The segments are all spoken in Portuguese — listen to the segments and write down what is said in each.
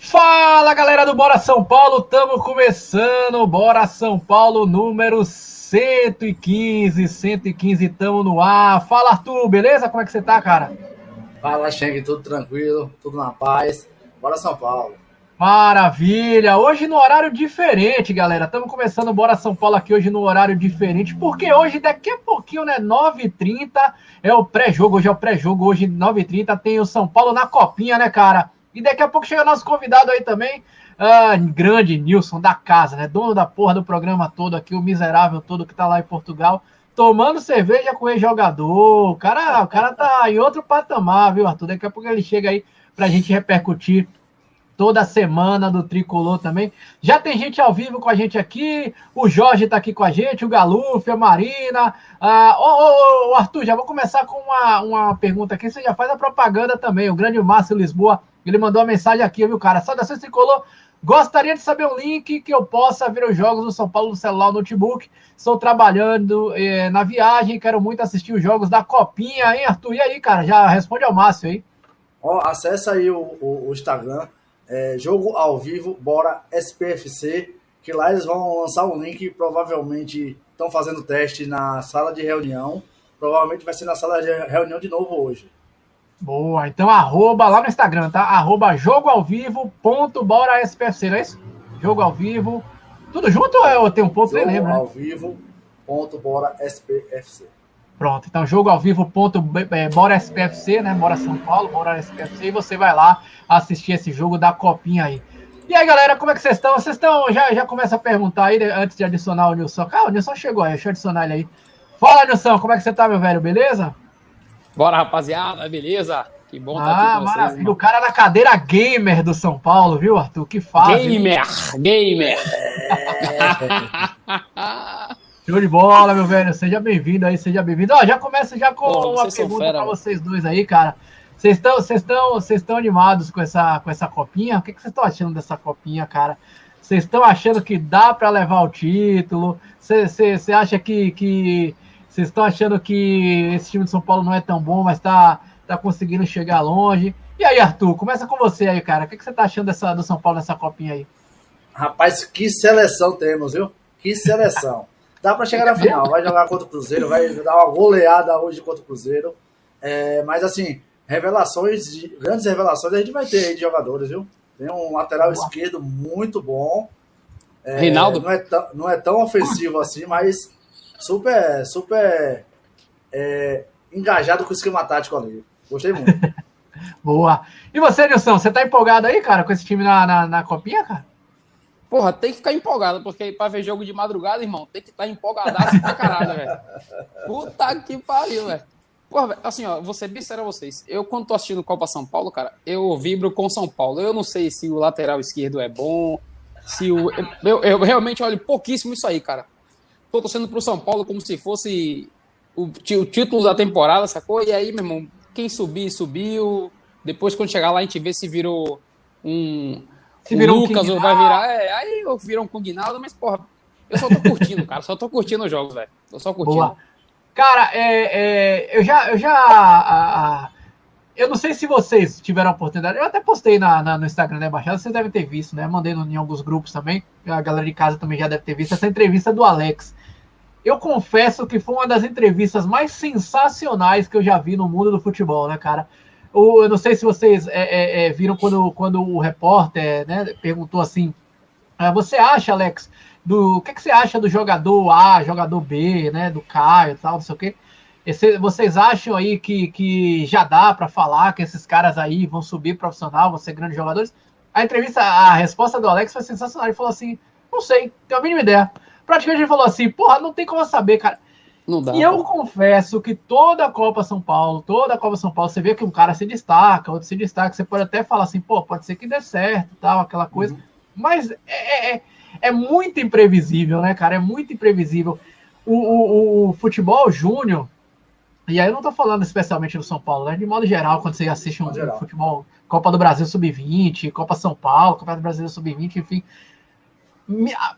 Fala galera do Bora São Paulo, estamos começando Bora São Paulo número 115, 115, estamos no ar. Fala Arthur, beleza? Como é que você tá, cara? Fala, Cheng, tudo tranquilo, tudo na paz. Bora São Paulo. Maravilha! Hoje no horário diferente, galera. Estamos começando Bora São Paulo aqui hoje no horário diferente, porque hoje, daqui a pouquinho, né, 9h30 é o pré-jogo. Hoje é o pré-jogo, hoje 9h30 tem o São Paulo na copinha, né, cara? E daqui a pouco chega nosso convidado aí também, uh, grande Nilson da casa, né? Dono da porra do programa todo aqui, o miserável todo que tá lá em Portugal, tomando cerveja com o jogador. O cara, o cara tá em outro patamar, viu, Arthur? Daqui a pouco ele chega aí pra gente repercutir toda semana do Tricolor também. Já tem gente ao vivo com a gente aqui, o Jorge está aqui com a gente, o Galuf, a Marina. Ah, ô, Arthur, já vou começar com uma, uma pergunta aqui, você já faz a propaganda também. O grande Márcio Lisboa, ele mandou uma mensagem aqui, viu, cara? Saudações Tricolor. Gostaria de saber um link que eu possa ver os jogos do São Paulo no celular, no notebook. Estou trabalhando eh, na viagem, quero muito assistir os jogos da Copinha, hein, Arthur? E aí, cara? Já responde ao Márcio aí. Ó, acessa aí o, o, o Instagram, é, jogo ao vivo, bora SPFC, que lá eles vão lançar um link, provavelmente estão fazendo teste na sala de reunião, provavelmente vai ser na sala de reunião de novo hoje. Boa, então arroba lá no Instagram, tá? Arroba jogo ao vivo ponto bora SPFC, não é isso? Jogo ao vivo, tudo junto ou tem um ponto, jogo nem lembro, ao né? vivo ponto bora SPFC. Pronto, então jogo ao vivo ponto é, Bora SPFC, né? Bora São Paulo, Bora SPFC, e você vai lá assistir esse jogo da copinha aí. E aí, galera, como é que vocês estão? Vocês estão. Já, já começa a perguntar aí né, antes de adicionar o Nilson. Ah, o Nilson chegou aí, deixa eu adicionar ele aí. Fala, Nilson, como é que você tá, meu velho? Beleza? Bora, rapaziada, beleza? Que bom estar tá ah, aqui com vocês. Maravilha. O cara na cadeira gamer do São Paulo, viu, Arthur? Que fase. Gamer, gamer. Show de bola, meu velho. Seja bem-vindo aí, seja bem-vindo. Ó, já começa já com Pô, uma pergunta para vocês dois aí, cara. Vocês estão, vocês estão, vocês estão animados com essa, com essa copinha? O que, que vocês estão achando dessa copinha, cara? Vocês estão achando que dá para levar o título? Você acha que, que vocês estão achando que esse time de São Paulo não é tão bom, mas está tá conseguindo chegar longe? E aí, Arthur, começa com você aí, cara. O que, que você está achando dessa, do São Paulo nessa copinha aí? Rapaz, que seleção temos, viu? Que seleção. Dá para chegar na final. Vai jogar contra o Cruzeiro, vai dar uma goleada hoje contra o Cruzeiro. É, mas assim, revelações, grandes revelações a gente vai ter aí de jogadores, viu? Tem um lateral esquerdo muito bom. É, Reinaldo. Não é, tão, não é tão ofensivo assim, mas super, super é, engajado com o esquema tático ali. Gostei muito. Boa. E você, Nilson, você tá empolgado aí, cara, com esse time na, na, na copinha, cara? Porra, tem que ficar empolgado, porque pra ver jogo de madrugada, irmão, tem que estar tá empolgadaço pra caralho, velho. Puta que pariu, velho. Porra, assim, ó, vou ser bem sério a vocês. Eu, quando tô assistindo Copa São Paulo, cara, eu vibro com São Paulo. Eu não sei se o lateral esquerdo é bom, se o. Eu, eu realmente olho pouquíssimo isso aí, cara. Tô torcendo pro São Paulo como se fosse o, o título da temporada, sacou? E aí, meu irmão, quem subir, subiu. Depois, quando chegar lá, a gente vê se virou um se o Lucas um vai virar. É, aí eu viro um Kugnaldo, mas, porra, eu só tô curtindo, cara. Só tô curtindo os jogos, velho. Tô só curtindo. Boa. Cara, é, é, eu já. Eu já a, a, eu não sei se vocês tiveram a oportunidade. Eu até postei na, na, no Instagram né, Embaixada, vocês devem ter visto, né? Mandei no, em alguns grupos também. A galera de casa também já deve ter visto essa entrevista do Alex. Eu confesso que foi uma das entrevistas mais sensacionais que eu já vi no mundo do futebol, né, cara? Eu não sei se vocês é, é, é, viram quando, quando o repórter né, perguntou assim: ah, você acha, Alex, do o que, que você acha do jogador A, jogador B, né, do Caio e tal, não sei o quê? Esse, vocês acham aí que, que já dá para falar que esses caras aí vão subir profissional, vão ser grandes jogadores? A entrevista, a resposta do Alex foi sensacional. Ele falou assim: não sei, tenho a mínima ideia. Praticamente ele falou assim: porra, não tem como saber, cara. Não dá. E eu confesso que toda a Copa São Paulo, toda a Copa São Paulo, você vê que um cara se destaca, outro se destaca, você pode até falar assim, pô, pode ser que dê certo, tal, aquela coisa. Uhum. Mas é, é, é, muito imprevisível, né, cara? É muito imprevisível. O, o, o futebol júnior, e aí eu não tô falando especialmente do São Paulo, né? De modo geral, quando você assiste um, um futebol, Copa do Brasil Sub-20, Copa São Paulo, Copa do Brasil Sub-20, enfim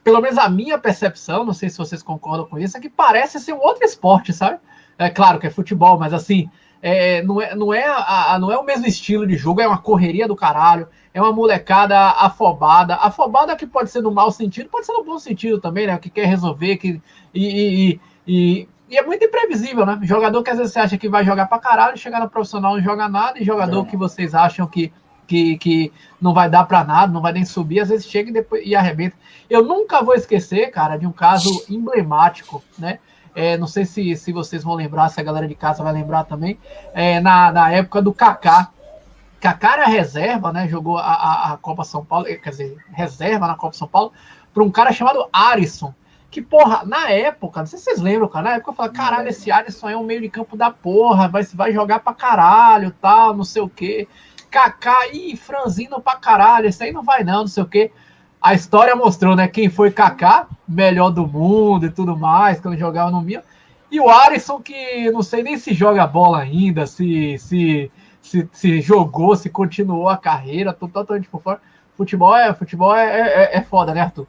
pelo menos a minha percepção, não sei se vocês concordam com isso, é que parece ser um outro esporte, sabe? É claro que é futebol, mas assim, é, não, é, não, é a, não é o mesmo estilo de jogo, é uma correria do caralho, é uma molecada afobada. Afobada que pode ser no mau sentido, pode ser no bom sentido também, né? Que quer resolver, que, e, e, e, e é muito imprevisível, né? Jogador que às vezes você acha que vai jogar pra caralho, chegar no profissional não joga nada, e jogador é. que vocês acham que, que, que não vai dar para nada, não vai nem subir, às vezes chega e, depois, e arrebenta. Eu nunca vou esquecer, cara, de um caso emblemático, né? É, não sei se, se vocês vão lembrar, se a galera de casa vai lembrar também, é, na, na época do Kaká. Kaká era reserva, né? Jogou a, a, a, Copa São Paulo, quer dizer, reserva na Copa São Paulo, para um cara chamado Arisson. Que, porra, na época, não sei se vocês lembram, cara, na época eu falei, caralho, esse Arisson é um meio de campo da porra, vai, vai jogar pra caralho, tal, não sei o quê. Kaká, ih, franzino pra caralho, esse aí não vai não, não sei o quê a história mostrou, né? Quem foi Kaká, melhor do mundo e tudo mais, quando jogava no Milan. E o Alisson, que não sei nem se joga bola ainda, se, se, se, se jogou, se continuou a carreira, tô totalmente por fora. Futebol é, futebol é, é, é foda, né, Arthur?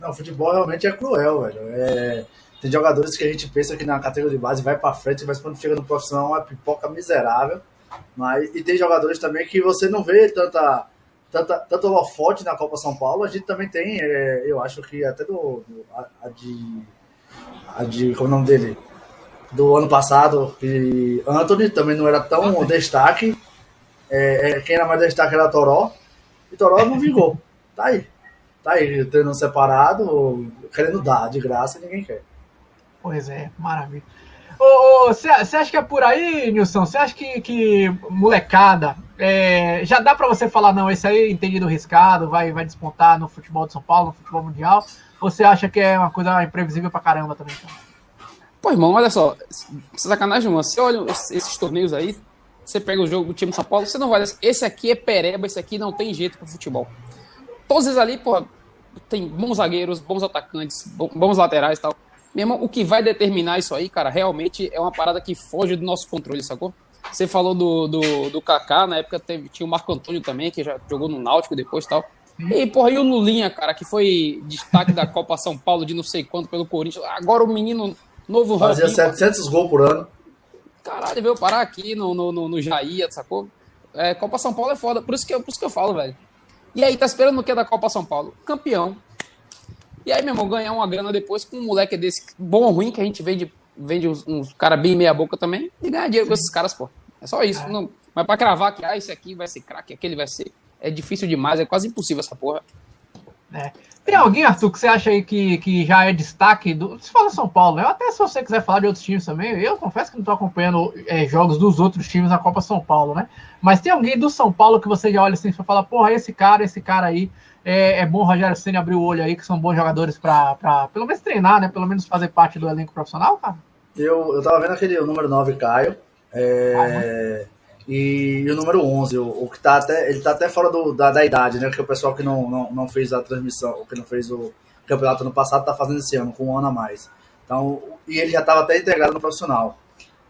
Não, futebol realmente é cruel, velho. É, tem jogadores que a gente pensa que na categoria de base vai para frente, mas quando chega no profissional é pipoca miserável. Mas, e tem jogadores também que você não vê tanta tanto, tanto holofote na Copa São Paulo, a gente também tem, é, eu acho que até do, do a, a, de. A de. Como é o nome dele? Do ano passado, que Anthony também não era tão destaque. É, é, quem era mais destaque era Toró. E Toró não vingou. Tá aí. Tá aí, tendo separado, querendo dar de graça, ninguém quer. Pois é, maravilha. Você acha que é por aí, Nilson? Você acha que, que molecada é, já dá para você falar, não, esse aí é entendido riscado, vai, vai despontar no futebol de São Paulo, no futebol mundial? Ou você acha que é uma coisa imprevisível pra caramba também? Então? Pô, irmão, olha só, sacanagem, mano. Você olha esses torneios aí, você pega o jogo do time de São Paulo, você não vai. Esse aqui é pereba, esse aqui não tem jeito pro futebol. Todos eles ali, pô, tem bons zagueiros, bons atacantes, bons laterais e tal. Meu irmão, o que vai determinar isso aí, cara, realmente é uma parada que foge do nosso controle, sacou? Você falou do, do, do Kaká, na época teve, tinha o Marco Antônio também, que já jogou no Náutico depois e tal. E, porra, e o Lulinha, cara, que foi destaque da Copa São Paulo de não sei quanto pelo Corinthians. Agora o menino novo Fazia Robinho, 700 gols por ano. Caralho, veio parar aqui no, no, no, no Jair, sacou? É, Copa São Paulo é foda, por isso, que, por isso que eu falo, velho. E aí, tá esperando o que da Copa São Paulo? Campeão. E aí, meu irmão, ganhar uma grana depois com um moleque desse bom ou ruim, que a gente vende, vende uns, uns caras bem meia boca também, e ganhar dinheiro com esses caras, pô. É só isso. É. Não, mas pra cravar que, ah, esse aqui vai ser craque, aquele vai ser. É difícil demais, é quase impossível essa porra. É. Tem alguém, Arthur, que você acha aí que, que já é destaque do. Se fala São Paulo, né? Até se você quiser falar de outros times também, eu confesso que não estou acompanhando é, jogos dos outros times na Copa São Paulo, né? Mas tem alguém do São Paulo que você já olha assim e fala, porra, esse cara, esse cara aí é, é bom o Rogério Senna abrir o olho aí, que são bons jogadores para pelo menos treinar, né? Pelo menos fazer parte do elenco profissional, cara? Eu, eu tava vendo aquele número 9, Caio. É, ah, e, e, o número 11, o, o, que tá até. Ele tá até fora do, da, da idade, né? Que o pessoal que não, não, não fez a transmissão, que não fez o campeonato no passado, tá fazendo esse ano, com um ano a mais. Então, e ele já tava até integrado no profissional.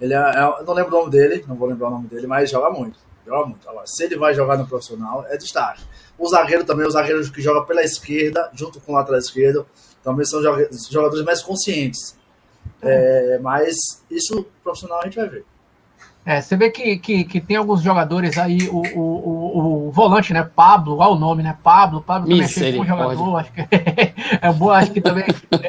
Ele é, é, não lembro o nome dele, não vou lembrar o nome dele, mas joga muito. Joga muito. Agora, se ele vai jogar no profissional, é destaque. O zagueiro também, os zagueiros que jogam pela esquerda, junto com o lateral esquerdo, também são jogadores mais conscientes. É, mas isso profissional a gente vai ver. É, você vê que, que, que, tem alguns jogadores aí, o, o, o, o volante, né? Pablo, olha o nome, né? Pablo, Pablo também é um jogador, acho que é bom, acho que também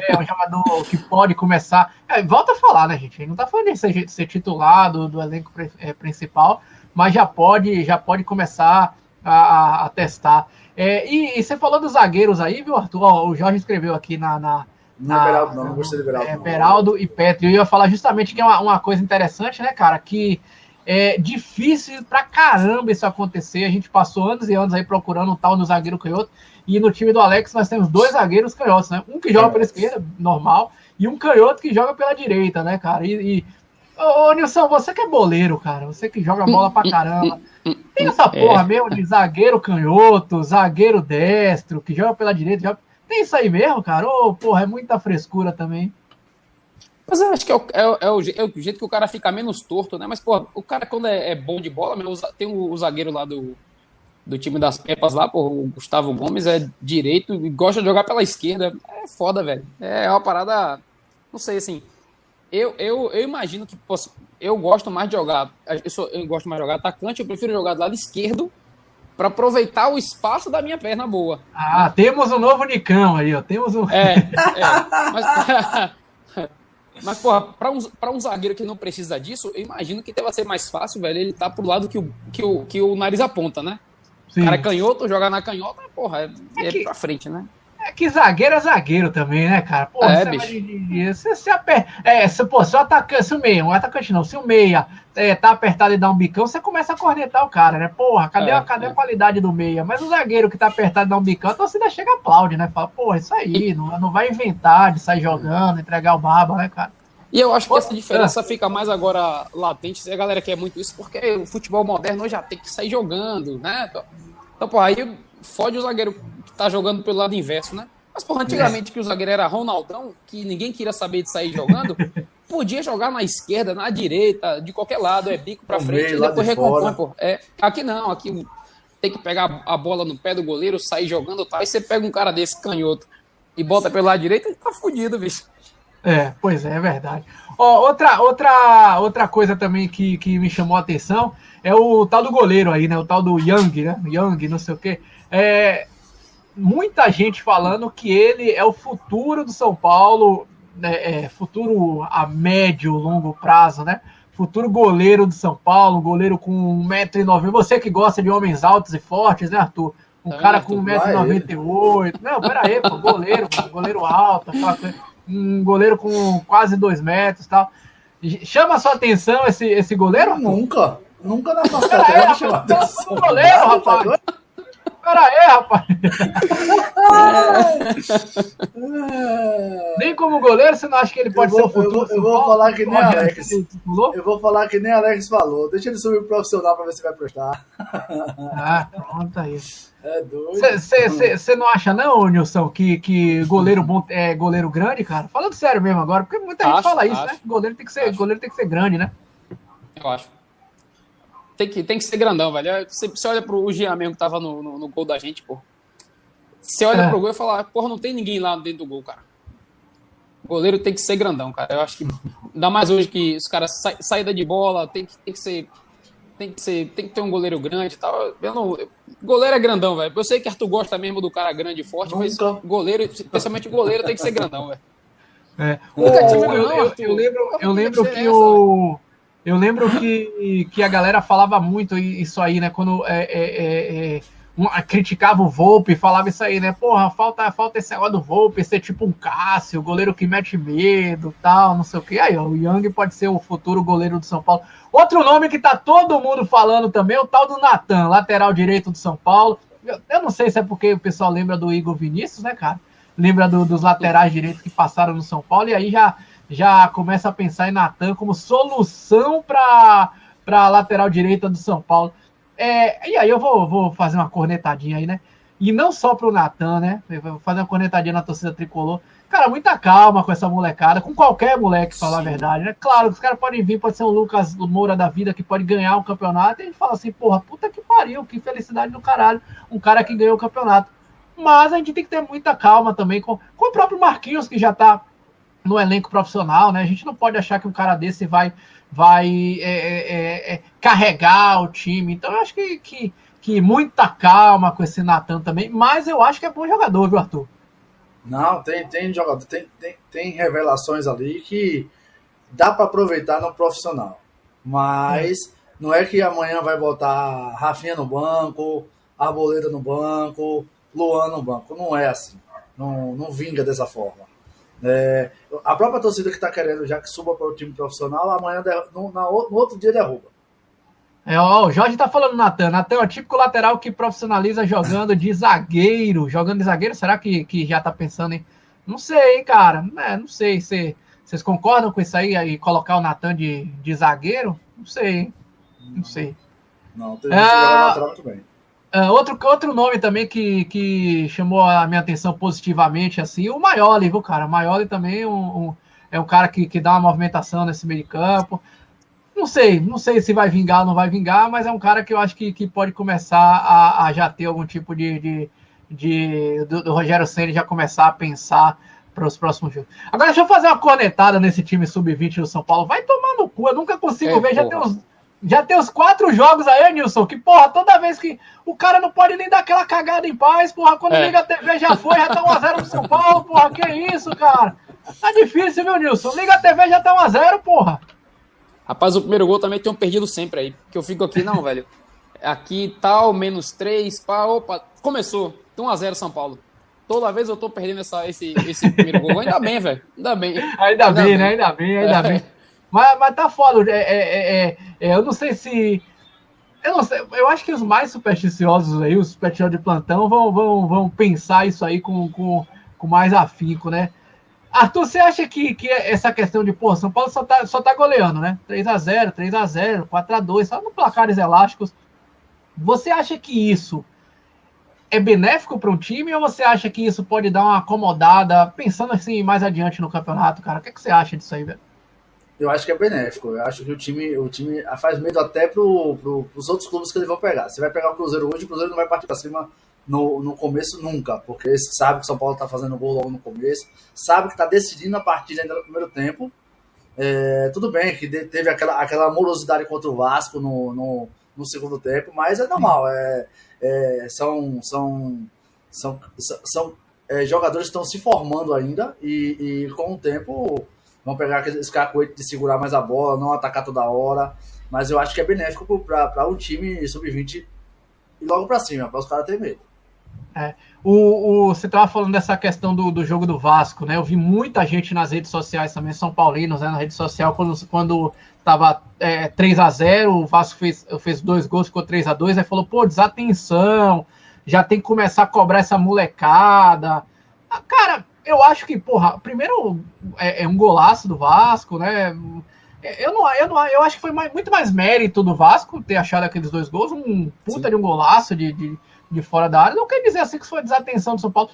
é um jogador que pode começar. É, volta a falar, né, gente? Não tá falando de ser, ser titular do, do elenco é, principal, mas já pode, já pode começar a, a testar. É, e, e, você falou dos zagueiros aí, viu, Arthur? Ó, o Jorge escreveu aqui na. na, não é Beraldo, não, não gostei de Beraldo. É, Beraldo e Petri. Eu ia falar justamente que é uma, uma coisa interessante, né, cara? Que é difícil pra caramba isso acontecer. A gente passou anos e anos aí procurando um tal no zagueiro canhoto. E no time do Alex nós temos dois zagueiros canhotos, né? Um que joga é. pela esquerda, normal, e um canhoto que joga pela direita, né, cara? E, e Ô, ô, Nilson, você que é boleiro, cara, você que joga bola pra caramba. Tem essa porra é. mesmo de zagueiro canhoto, zagueiro destro, que joga pela direita. Joga... Tem isso aí mesmo, cara? Ô, porra, é muita frescura também. Mas eu acho que é o, é, é, o, é o, jeito que o cara fica menos torto, né? Mas, pô, o cara, quando é, é bom de bola, tem o, o, zagueiro lá do, do time das Pepas lá, pô, o Gustavo Gomes é direito e gosta de jogar pela esquerda. É foda, velho. É uma parada. Não sei, assim eu, eu, eu imagino que posso, eu gosto mais de jogar. Eu, sou, eu gosto mais de jogar atacante, eu prefiro jogar do lado esquerdo para aproveitar o espaço da minha perna boa. Ah, né? temos um novo Nicão aí, ó. Temos um. É, é. Mas, mas porra, para um, pra um zagueiro que não precisa disso, eu imagino que deve ser mais fácil, velho, ele tá pro lado que o, que o, que o nariz aponta, né? Sim. O cara é canhoto, jogar na canhota, porra, é, é, é que... pra frente, né? É que zagueiro é zagueiro também, né, cara? Pô, é, bicho. De, você se aperta. É, se, pô, se o atacante, se o meia, um atacante não, se o meia é, tá apertado e dá um bicão, você começa a cornetar o cara, né? Porra, cadê, é, a, cadê é. a qualidade do meia? Mas o zagueiro que tá apertado e dá um bicão, então você chega e aplaude, né? Fala, porra, isso aí, não, não vai inventar de sair jogando, entregar o baba, né, cara? E eu acho que essa diferença fica mais agora latente, a galera quer muito isso, porque o futebol moderno já tem que sair jogando, né? Então, pô, aí fode o zagueiro que tá jogando pelo lado inverso, né? Mas, porra, antigamente é. que o zagueiro era Ronaldão, que ninguém queria saber de sair jogando, podia jogar na esquerda, na direita, de qualquer lado, é bico pra frente, e depois de recompõe, pô. É, aqui não, aqui tem que pegar a bola no pé do goleiro, sair jogando, tá? Aí você pega um cara desse canhoto e bota pelo lado direito, e tá fudido, bicho. É, pois é, é verdade. Ó, outra, outra, outra coisa também que, que me chamou a atenção é o tal do goleiro aí, né? O tal do Young, né? Young, não sei o quê. É, muita gente falando que ele é o futuro do São Paulo, né, é, futuro a médio, longo prazo, né? Futuro goleiro do São Paulo, goleiro com 1,90m. Você que gosta de homens altos e fortes, né, Arthur? Um é, cara com 1,98m. Não, pera aí, pô, goleiro, goleiro alto, um goleiro com quase 2 metros e tal. Chama a sua atenção esse, esse goleiro? Nunca. Nunca na nossa chama atenção. Goleiro, rapaz. Pera aí, rapaz. nem como goleiro, você não acha que ele pode vou, ser o futuro? Eu vou, eu vou falar que nem Alex. Eu vou falar que nem Alex falou. Deixa ele subir profissional pra ver se vai prestar. Ah, pronto aí. É doido. Você não acha, não, Nilson, que, que goleiro bom é goleiro grande, cara? Falando sério mesmo agora, porque muita acho, gente fala isso, acho. né? Goleiro tem, que ser, goleiro tem que ser grande, né? Eu acho tem que, tem que ser grandão, velho. Você, você olha pro Jean mesmo que tava no, no, no gol da gente, pô. Você olha é. pro gol e fala, porra, não tem ninguém lá dentro do gol, cara. O goleiro tem que ser grandão, cara. Eu acho que. Ainda mais hoje que os caras sa saída de bola, tem que, tem que ser. Tem que, ser, tem que ter um goleiro grande e tal. Eu não, goleiro é grandão, velho. Eu sei que Arthur gosta mesmo do cara grande e forte, Nunca. mas goleiro, especialmente goleiro, tem que ser grandão, velho. É. eu, eu, eu, lembro, eu lembro que o. Eu lembro que, que a galera falava muito isso aí, né? Quando é, é, é, é um, criticava o Volpe, falava isso aí, né? Porra, falta, falta esse negócio do Volpe ser tipo um Cássio, goleiro que mete medo tal, não sei o que. Aí, ó, o Young pode ser o futuro goleiro do São Paulo. Outro nome que tá todo mundo falando também é o tal do Natan, lateral direito do São Paulo. Eu, eu, não sei se é porque o pessoal lembra do Igor Vinícius, né, cara? Lembra do, dos laterais direitos que passaram no São Paulo, e aí já já começa a pensar em Natan como solução para a lateral direita do São Paulo. É, e aí eu vou, vou fazer uma cornetadinha aí, né? E não só para o Natan, né? vou fazer uma cornetadinha na torcida tricolor. Cara, muita calma com essa molecada, com qualquer moleque, falar a verdade, né? Claro, os caras podem vir, pode ser um Lucas Moura da vida que pode ganhar um campeonato, e a gente fala assim, porra, puta que pariu, que felicidade do caralho, um cara que ganhou o campeonato. Mas a gente tem que ter muita calma também com, com o próprio Marquinhos, que já tá no elenco profissional, né? A gente não pode achar que um cara desse vai, vai é, é, é, é, carregar o time. Então, eu acho que, que, que muita calma com esse Natan também, mas eu acho que é bom jogador, viu, Arthur? Não, tem, tem jogador, tem, tem, tem revelações ali que dá para aproveitar no profissional. Mas não é que amanhã vai botar Rafinha no banco, Arboleda no banco, Luan no banco. Não é assim. Não, não vinga dessa forma. É, a própria torcida que está querendo já que suba para o time profissional, amanhã, no, na, no outro dia derruba. É, ó, o Jorge tá falando, Natan. Natan é o típico lateral que profissionaliza jogando de zagueiro. Jogando de zagueiro, será que, que já tá pensando em. Não sei, cara. É, não sei. se vocês concordam com isso aí? E colocar o Natan de, de zagueiro? Não sei. Não sei. Não, tem jogar lateral também. Uh, outro, outro nome também que, que chamou a minha atenção positivamente, assim, o Maioli, viu, cara? O Maioli também um, um, é um cara que, que dá uma movimentação nesse meio de campo. Não sei, não sei se vai vingar ou não vai vingar, mas é um cara que eu acho que, que pode começar a, a já ter algum tipo de. de, de do, do Rogério Senna já começar a pensar para os próximos jogos. Agora, deixa eu fazer uma cornetada nesse time sub-20 do São Paulo. Vai tomar no cu, eu nunca consigo é, ver. Já tem, uns, já tem uns quatro jogos aí, Nilson, que, porra, toda vez que o cara não pode nem dar aquela cagada em paz, porra, quando é. liga a TV já foi, já tá 1x0 pro São Paulo, porra, que isso, cara? Tá difícil, viu, Nilson? Liga a TV já tá 1x0, porra. Rapaz, o primeiro gol também tem um perdido sempre aí, que eu fico aqui, não, velho. Aqui tal, menos 3, pá, opa, começou. 1x0 São Paulo. Toda vez eu tô perdendo essa, esse, esse primeiro gol. Ainda bem, velho. Ainda bem. Ainda, ainda bem, bem, né? Ainda bem, ainda é. bem. Mas, mas tá foda. É, é, é, é, eu não sei se. Eu não sei. Eu acho que os mais supersticiosos aí, os supersticiosos de plantão, vão, vão, vão pensar isso aí com, com, com mais afinco, né? Arthur, você acha que, que essa questão de, pô, São Paulo só tá, só tá goleando, né? 3x0, 3x0, 4x2, só no placares elásticos. Você acha que isso é benéfico para um time ou você acha que isso pode dar uma acomodada, pensando assim mais adiante no campeonato, cara? O que, é que você acha disso aí, velho? Eu acho que é benéfico. Eu acho que o time, o time faz medo até pro, pro, pros outros clubes que eles vão pegar. Você vai pegar o Cruzeiro hoje, o Cruzeiro não vai partir para cima no, no começo nunca, porque sabe que o São Paulo tá fazendo gol logo no começo, sabe que tá decidindo a partida ainda no primeiro tempo. É, tudo bem que teve aquela, aquela morosidade contra o Vasco no, no, no segundo tempo, mas é normal. É, é, são são, são, são é, jogadores que estão se formando ainda e, e, com o tempo vão pegar aquele cacoete de segurar mais a bola, não atacar toda hora. Mas eu acho que é benéfico para um time sub-20 e logo para cima, para os caras terem medo. É. O, o, você estava falando dessa questão do, do jogo do Vasco, né? Eu vi muita gente nas redes sociais também, São Paulinos, né? Na rede social, quando, quando tava é, 3 a 0 o Vasco fez, fez dois gols, ficou 3 a 2 aí falou, pô, desatenção, já tem que começar a cobrar essa molecada. Ah, cara, eu acho que, porra, primeiro é, é, um golaço do Vasco, né? Eu não, eu não, eu acho que foi mais, muito mais mérito do Vasco ter achado aqueles dois gols, um puta Sim. de um golaço de, de, de, fora da área. Não quer dizer assim que foi desatenção do São Paulo.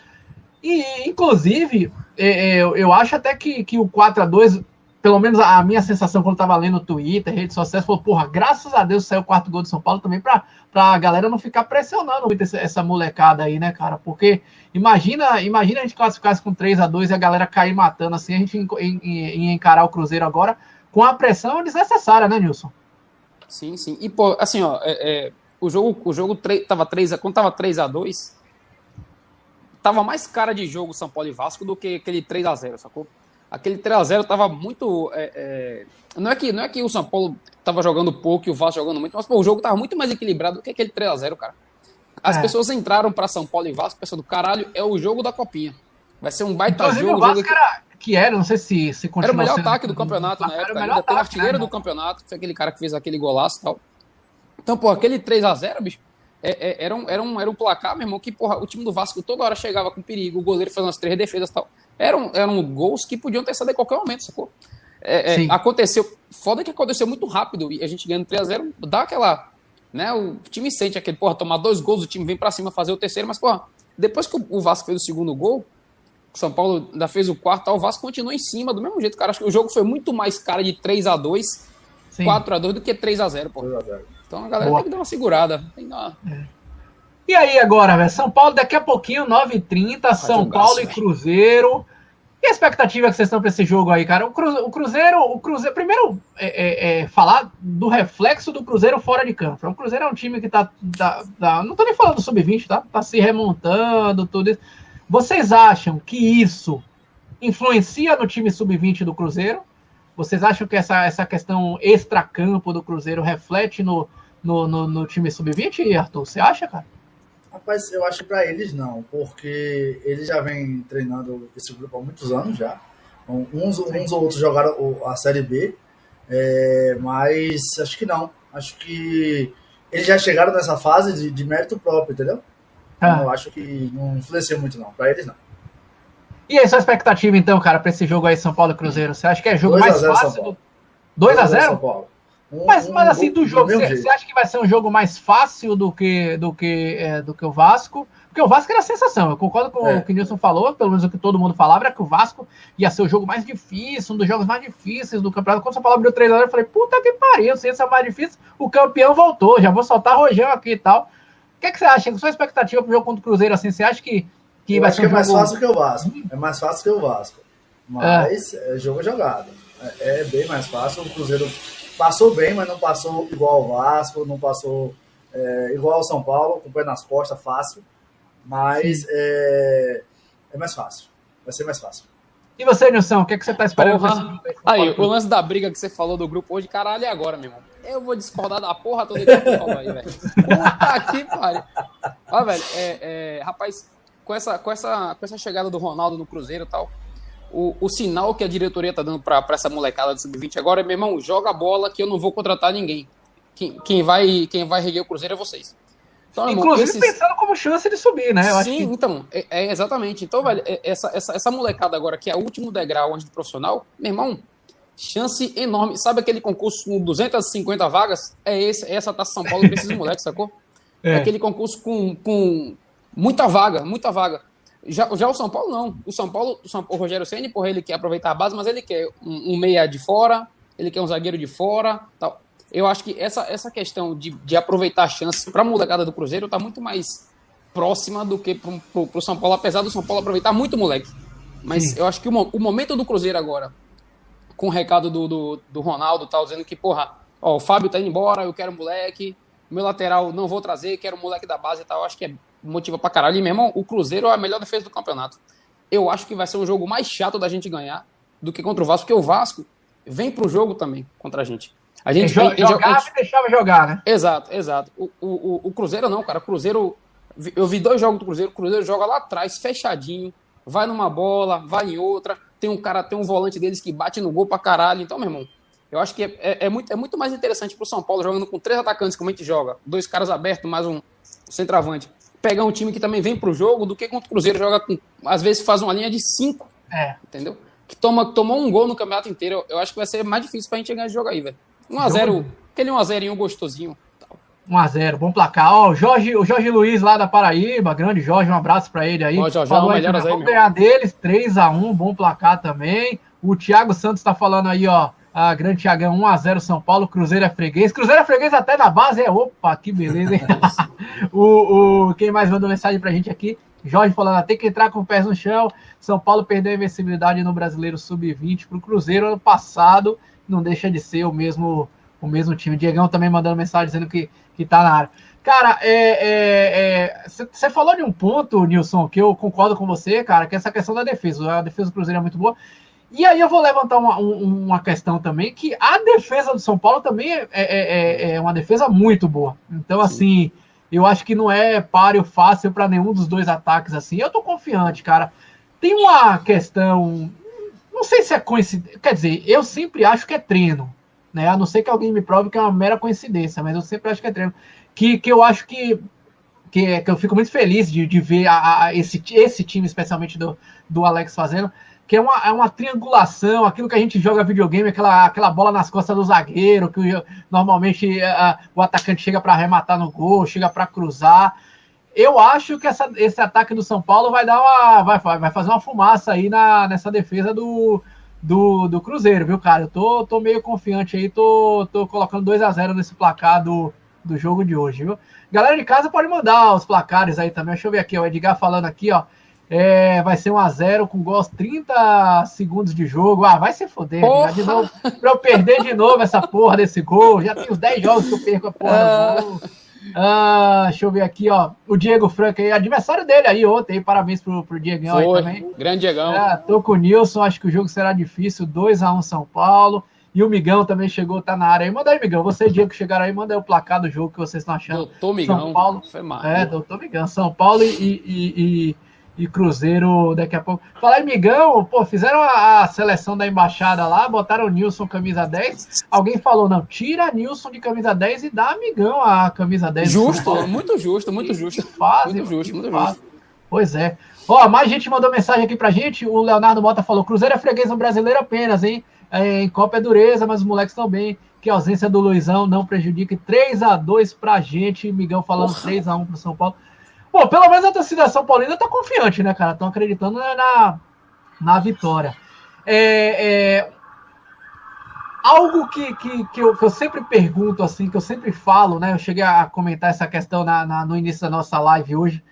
E, inclusive, é, é eu, eu acho até que, que o 4 a 2 pelo menos a minha sensação quando eu tava lendo Twitter, redes sociais, falou, porra, graças a Deus saiu o quarto gol de São Paulo também pra, pra galera não ficar pressionando muito essa, molecada aí, né, cara? Porque imagina, imagina a gente classificasse com 3 a 2 e a galera cair matando assim, a gente ia encarar o Cruzeiro agora com a pressão desnecessária, né, Nilson? Sim, sim. E, pô, assim, ó, é, é, o jogo, o jogo 3, tava 3 a, quando tava 3 a 2 tava mais cara de jogo São Paulo e Vasco do que aquele 3 a 0 sacou? Aquele 3x0 estava muito. É, é... Não, é que, não é que o São Paulo estava jogando pouco e o Vasco jogando muito, mas pô, o jogo estava muito mais equilibrado do que aquele 3x0, cara. As é. pessoas entraram para São Paulo e Vasco pensando, caralho, é o jogo da Copinha. Vai ser um baita Inclusive, jogo. O Vasco jogo era, que era, não sei se, se Era o melhor ataque do campeonato na época. Era o melhor ataque, artilheiro né, do campeonato, foi aquele cara que fez aquele golaço e tal. Então, pô, aquele 3x0, bicho, é, é, era, um, era, um, era um placar, meu irmão, que porra, o time do Vasco toda hora chegava com perigo, o goleiro fazendo as três defesas e tal. Eram, eram gols que podiam ter saído a qualquer momento, sacou? É, é, aconteceu, foda que aconteceu muito rápido e a gente ganhando 3x0, dá aquela. Né, o time sente aquele, porra, tomar dois gols, o time vem para cima fazer o terceiro, mas, porra, depois que o Vasco fez o segundo gol, o São Paulo ainda fez o quarto, o Vasco continua em cima do mesmo jeito, cara. Acho que o jogo foi muito mais cara de 3 a 2 4 a 2 do que 3 a 0 pô. Então a galera Boa. tem que dar uma segurada. Tem que dar uma... é. E aí agora, velho? São Paulo daqui a pouquinho, 9h30, São um Paulo e Cruzeiro. E a expectativa que vocês estão para esse jogo aí, cara? O, Cruzeiro, o Cruzeiro, o Cruzeiro primeiro, é, é, é, falar do reflexo do Cruzeiro fora de campo. O Cruzeiro é um time que tá, tá, tá não tô nem falando do sub-20, tá? Tá se remontando, tudo isso. Vocês acham que isso influencia no time sub-20 do Cruzeiro? Vocês acham que essa, essa questão extra-campo do Cruzeiro reflete no, no, no, no time sub-20, Arthur? Você acha, cara? Rapaz, eu acho que para eles não, porque eles já vêm treinando esse grupo há muitos anos já. Uns, uns ou outros jogaram a Série B, é, mas acho que não. Acho que eles já chegaram nessa fase de, de mérito próprio, entendeu? Ah. Então, eu acho que não influencia muito, não. Para eles, não. E aí, sua expectativa, então, cara, para esse jogo aí, São Paulo e Cruzeiro? Você acha que é jogo mais fácil? Do... 2x0? São Paulo. Mas, mas assim, do jogo, você, você, acha que vai ser um jogo mais fácil do que, do que, é, do que o Vasco? Porque o Vasco era a sensação. Eu concordo com é. o que o Nilson falou, pelo menos o que todo mundo falava, era que o Vasco ia ser o jogo mais difícil, um dos jogos mais difíceis do campeonato. Quando o São Paulo abriu o treinador, eu falei, puta que pariu, se esse é o mais difícil, o campeão voltou, já vou soltar rojão aqui e tal. O que, é que você acha? Sua expectativa pro jogo contra o Cruzeiro? Assim, você acha que, que eu vai acho ser que um é mais jogo... fácil que o Vasco. É mais fácil que o Vasco. Mas é, jogo jogado. É, é, bem mais fácil. O Cruzeiro passou bem, mas não passou igual o Vasco, não passou é, igual ao São Paulo, com o pé nas costas, fácil. Mas é, é mais fácil. Vai ser mais fácil. E você, Nilson, o que, é que você tá esperando? Porra. Aí, o lance da briga que você falou do grupo hoje, caralho, é agora, meu irmão. Eu vou discordar da porra toda que você falou aí, velho. Puta que pariu. Ó, velho, é, é, rapaz, com essa, com, essa, com essa chegada do Ronaldo no Cruzeiro e tal, o, o sinal que a diretoria tá dando pra, pra essa molecada do Sub-20 agora é, meu irmão, joga a bola que eu não vou contratar ninguém. Quem, quem, vai, quem vai reguer o Cruzeiro é vocês. Então, Inclusive esses... pensando como chance de subir, né? Eu Sim, que... então, é, é, exatamente. Então, velho, é, essa, essa, essa molecada agora, que é o último degrau antes do profissional, meu irmão, chance enorme. Sabe aquele concurso com 250 vagas? É esse, é essa Taça São Paulo para esses moleques, sacou? É. aquele concurso com, com muita vaga, muita vaga. Já, já o São Paulo não. O São Paulo, o, São, o Rogério Ceni, porra, ele quer aproveitar a base, mas ele quer um, um meia de fora, ele quer um zagueiro de fora, tal eu acho que essa, essa questão de, de aproveitar a chance para a molecada do Cruzeiro está muito mais próxima do que para o São Paulo, apesar do São Paulo aproveitar muito o moleque. Mas Sim. eu acho que o, o, momento do Cruzeiro agora, com o recado do, do, do Ronaldo, tal, dizendo que, porra, ó, o Fábio tá indo embora, eu quero moleque, meu lateral não vou trazer, quero moleque da base e tal, acho que é motiva pra caralho. E, meu irmão, o Cruzeiro é a melhor defesa do campeonato. Eu acho que vai ser um jogo mais chato da gente ganhar do que contra o Vasco, porque o Vasco vem pro jogo também contra a gente. A gente jogava e deixava jogar, né? Exato, exato. O, o, o Cruzeiro não, cara. O Cruzeiro. Eu vi dois jogos do Cruzeiro. O Cruzeiro joga lá atrás, fechadinho. Vai numa bola, vai em outra. Tem um cara, tem um volante deles que bate no gol pra caralho. Então, meu irmão, eu acho que é, é, é muito, é muito mais interessante pro São Paulo jogando com três atacantes, como a gente joga. Dois caras abertos, mais um centroavante. Pegar um time que também vem pro jogo do que contra o Cruzeiro joga com. Às vezes faz uma linha de cinco. É. Entendeu? Que toma, tomou um gol no campeonato inteiro. Eu, acho que vai ser mais difícil pra gente ganhar esse jogo aí, velho. 1x0, aquele 1x0 gostosinho. 1x0, bom placar. Ó, o Jorge, o Jorge Luiz lá da Paraíba, grande Jorge, um abraço para ele aí. Ó, Jorge, Falou aí, aí, ganhar deles, 3x1, bom placar também. O Thiago Santos tá falando aí, ó, a grande Thiagão, 1x0 São Paulo, Cruzeiro é freguês. Cruzeiro é freguês até na base, é, opa, que beleza, hein? o, o, quem mais mandou mensagem pra gente aqui? Jorge falando, tem que entrar com os pés no chão. São Paulo perdeu a invencibilidade no Brasileiro Sub-20 pro Cruzeiro ano passado não deixa de ser o mesmo o mesmo time. Diegão também mandando mensagem dizendo que, que tá na área. Cara, você é, é, falou de um ponto, Nilson, que eu concordo com você, cara, que é essa questão da defesa. A defesa do Cruzeiro é muito boa. E aí eu vou levantar uma, uma questão também, que a defesa do São Paulo também é, é, é, é uma defesa muito boa. Então, Sim. assim, eu acho que não é páreo fácil para nenhum dos dois ataques, assim. Eu tô confiante, cara. Tem uma questão não sei se é coincidência. Quer dizer, eu sempre acho que é treino. Né? A não ser que alguém me prove que é uma mera coincidência, mas eu sempre acho que é treino. Que, que eu acho que, que, que eu fico muito feliz de, de ver a, a, esse, esse time, especialmente do, do Alex, fazendo. Que é uma, é uma triangulação, aquilo que a gente joga videogame, aquela, aquela bola nas costas do zagueiro, que normalmente a, o atacante chega para arrematar no gol, chega para cruzar eu acho que essa, esse ataque do São Paulo vai dar uma. Vai, vai fazer uma fumaça aí na, nessa defesa do, do, do Cruzeiro, viu, cara? Eu tô, tô meio confiante aí, tô, tô colocando 2 a 0 nesse placar do, do jogo de hoje, viu? Galera de casa pode mandar os placares aí também. Deixa eu ver aqui, o Edgar falando aqui, ó. É, vai ser 1x0 com gols 30 segundos de jogo. Ah, vai se foder, de novo. Pra eu perder de novo essa porra desse gol. Já tem uns 10 jogos que eu perco a porra do gol. Ah, deixa eu ver aqui, ó. O Diego Franco aí, adversário dele aí ontem. Parabéns pro, pro Diegão Foi. aí também. Grande Diegão. É, tô com o Nilson, acho que o jogo será difícil. 2x1 São Paulo. E o Migão também chegou, tá na área aí. Manda aí, Migão. Você e Diego chegaram aí, manda aí o placar do jogo que vocês estão achando. Doutor Migão. São Paulo. Foi mal. É, doutor Migão. São Paulo e, e, e e Cruzeiro daqui a pouco. Falar em Migão, pô, fizeram a, a, seleção da embaixada lá, botaram o Nilson camisa 10. Alguém falou, não, tira Nilson de camisa 10 e dá Migão a camisa 10. Justo, muito justo, muito justo. Fazem, muito justo, muito justo. Pois é. Ó, mais gente mandou mensagem aqui pra gente. O Leonardo Mota falou: Cruzeiro é freguês no brasileiro apenas, hein? É, em Copa é dureza, mas os moleques estão bem. Que a ausência do Luizão não prejudique. 3 a 2 pra gente. Migão falando 3 a 1 pro São Paulo. Pô, pelo menos a torcida São Paulina tá confiante, né, cara? Estão acreditando na, na vitória. É, é, algo que, que, que, eu, que eu sempre pergunto, assim, que eu sempre falo, né? Eu cheguei a comentar essa questão na, na, no início da nossa live hoje.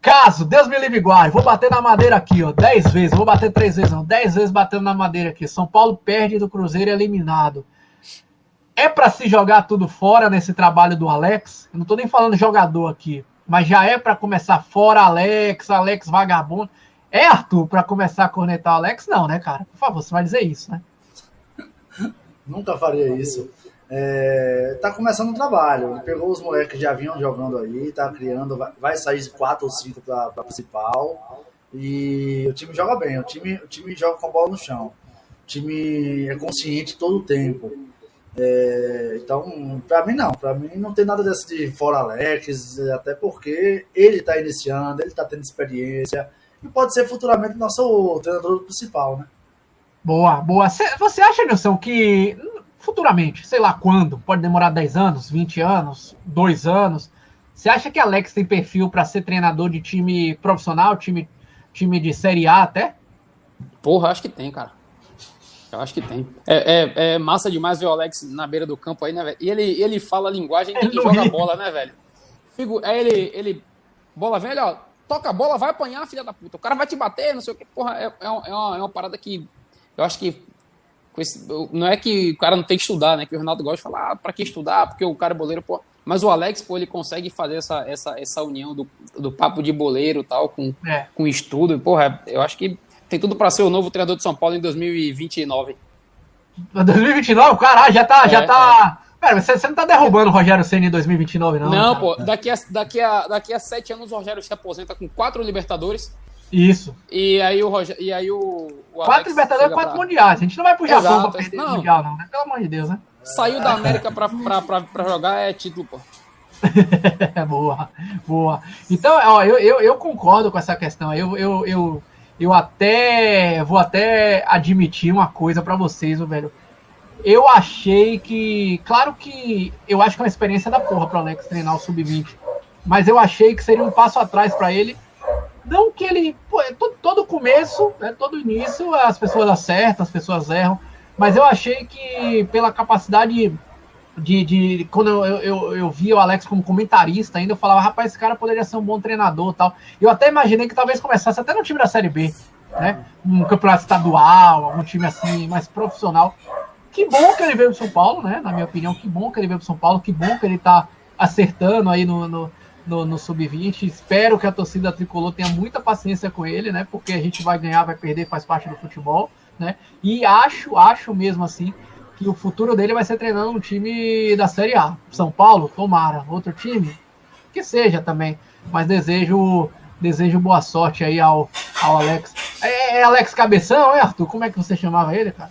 Caso, Deus me livre guarde, vou bater na madeira aqui, ó, 10 vezes, vou bater 3 vezes, não, 10 vezes batendo na madeira aqui. São Paulo perde do Cruzeiro eliminado. É para se jogar tudo fora nesse trabalho do Alex? Eu não tô nem falando jogador aqui, mas já é para começar fora Alex, Alex vagabundo. É, Arthur, para começar a cornetar o Alex? Não, né, cara? Por favor, você vai dizer isso, né? Nunca faria isso. É, tá começando o trabalho. Ele pegou os moleques que já vinham jogando aí, tá criando, vai, sair quatro ou cinco para principal. E o time joga bem, o time, o time joga com a bola no chão. O time é consciente todo o tempo. É, então, para mim não, para mim não tem nada desse de fora Alex, até porque ele está iniciando, ele está tendo experiência e pode ser futuramente nosso treinador principal, né? Boa, boa. Você acha, Nilson, que futuramente, sei lá quando, pode demorar 10 anos, 20 anos, 2 anos, você acha que Alex tem perfil para ser treinador de time profissional, time, time de Série A até? Porra, acho que tem, cara. Eu acho que tem. É, é, é, massa demais ver o Alex na beira do campo aí, né, velho? E ele, ele fala a linguagem de que joga bola, né, velho? Figo, aí ele, ele. Bola velha, ó. Toca a bola, vai apanhar, filha da puta. O cara vai te bater, não sei o que. Porra, é, é, uma, é uma parada que. Eu acho que. Esse, não é que o cara não tem que estudar, né? Que o Renato gosta de falar, ah, pra que estudar? Porque o cara é boleiro, pô. Mas o Alex, pô, ele consegue fazer essa, essa, essa união do, do papo de boleiro tal, com, é. com estudo. Porra, eu acho que tem tudo para ser o novo treinador de São Paulo em 2029. 2029? Caralho, já tá. É, já tá... É. Pera, você, você não tá derrubando o Rogério Senna em 2029, não? Não, cara. pô. Daqui a, daqui, a, daqui a sete anos o Rogério se aposenta com quatro Libertadores. Isso. E aí o Rogério, e aí o, o quatro Libertadores e quatro pra... Mundiais. A gente não vai pro Japão Exato, pra perder não. Mundial, não, né? Pelo amor de Deus, né? Saiu da América pra, pra, pra, pra jogar é título, pô. boa, boa. Então, ó, eu, eu, eu, concordo com essa questão. Eu, eu, eu, eu até vou até admitir uma coisa para vocês, velho. Eu achei que, claro que eu acho que é uma experiência da porra pro Alex treinar o sub-20, mas eu achei que seria um passo atrás para ele. Não que ele, pô, é todo, todo começo, né, todo início, as pessoas acertam, as pessoas erram, mas eu achei que pela capacidade de, de quando eu, eu, eu vi o Alex como comentarista ainda, eu falava, rapaz, esse cara poderia ser um bom treinador tal. Eu até imaginei que talvez começasse até no time da Série B, né? Um campeonato estadual, algum time assim, mais profissional. Que bom que ele veio para São Paulo, né? Na minha opinião, que bom que ele veio para São Paulo, que bom que ele está acertando aí no, no, no, no Sub-20. Espero que a torcida tricolor tenha muita paciência com ele, né? Porque a gente vai ganhar, vai perder, faz parte do futebol, né? E acho, acho mesmo assim, que o futuro dele vai ser treinando um time da Série A. São Paulo, tomara. Outro time, que seja também. Mas desejo desejo boa sorte aí ao, ao Alex. É, é Alex Cabeção, é, Arthur? Como é que você chamava ele, cara?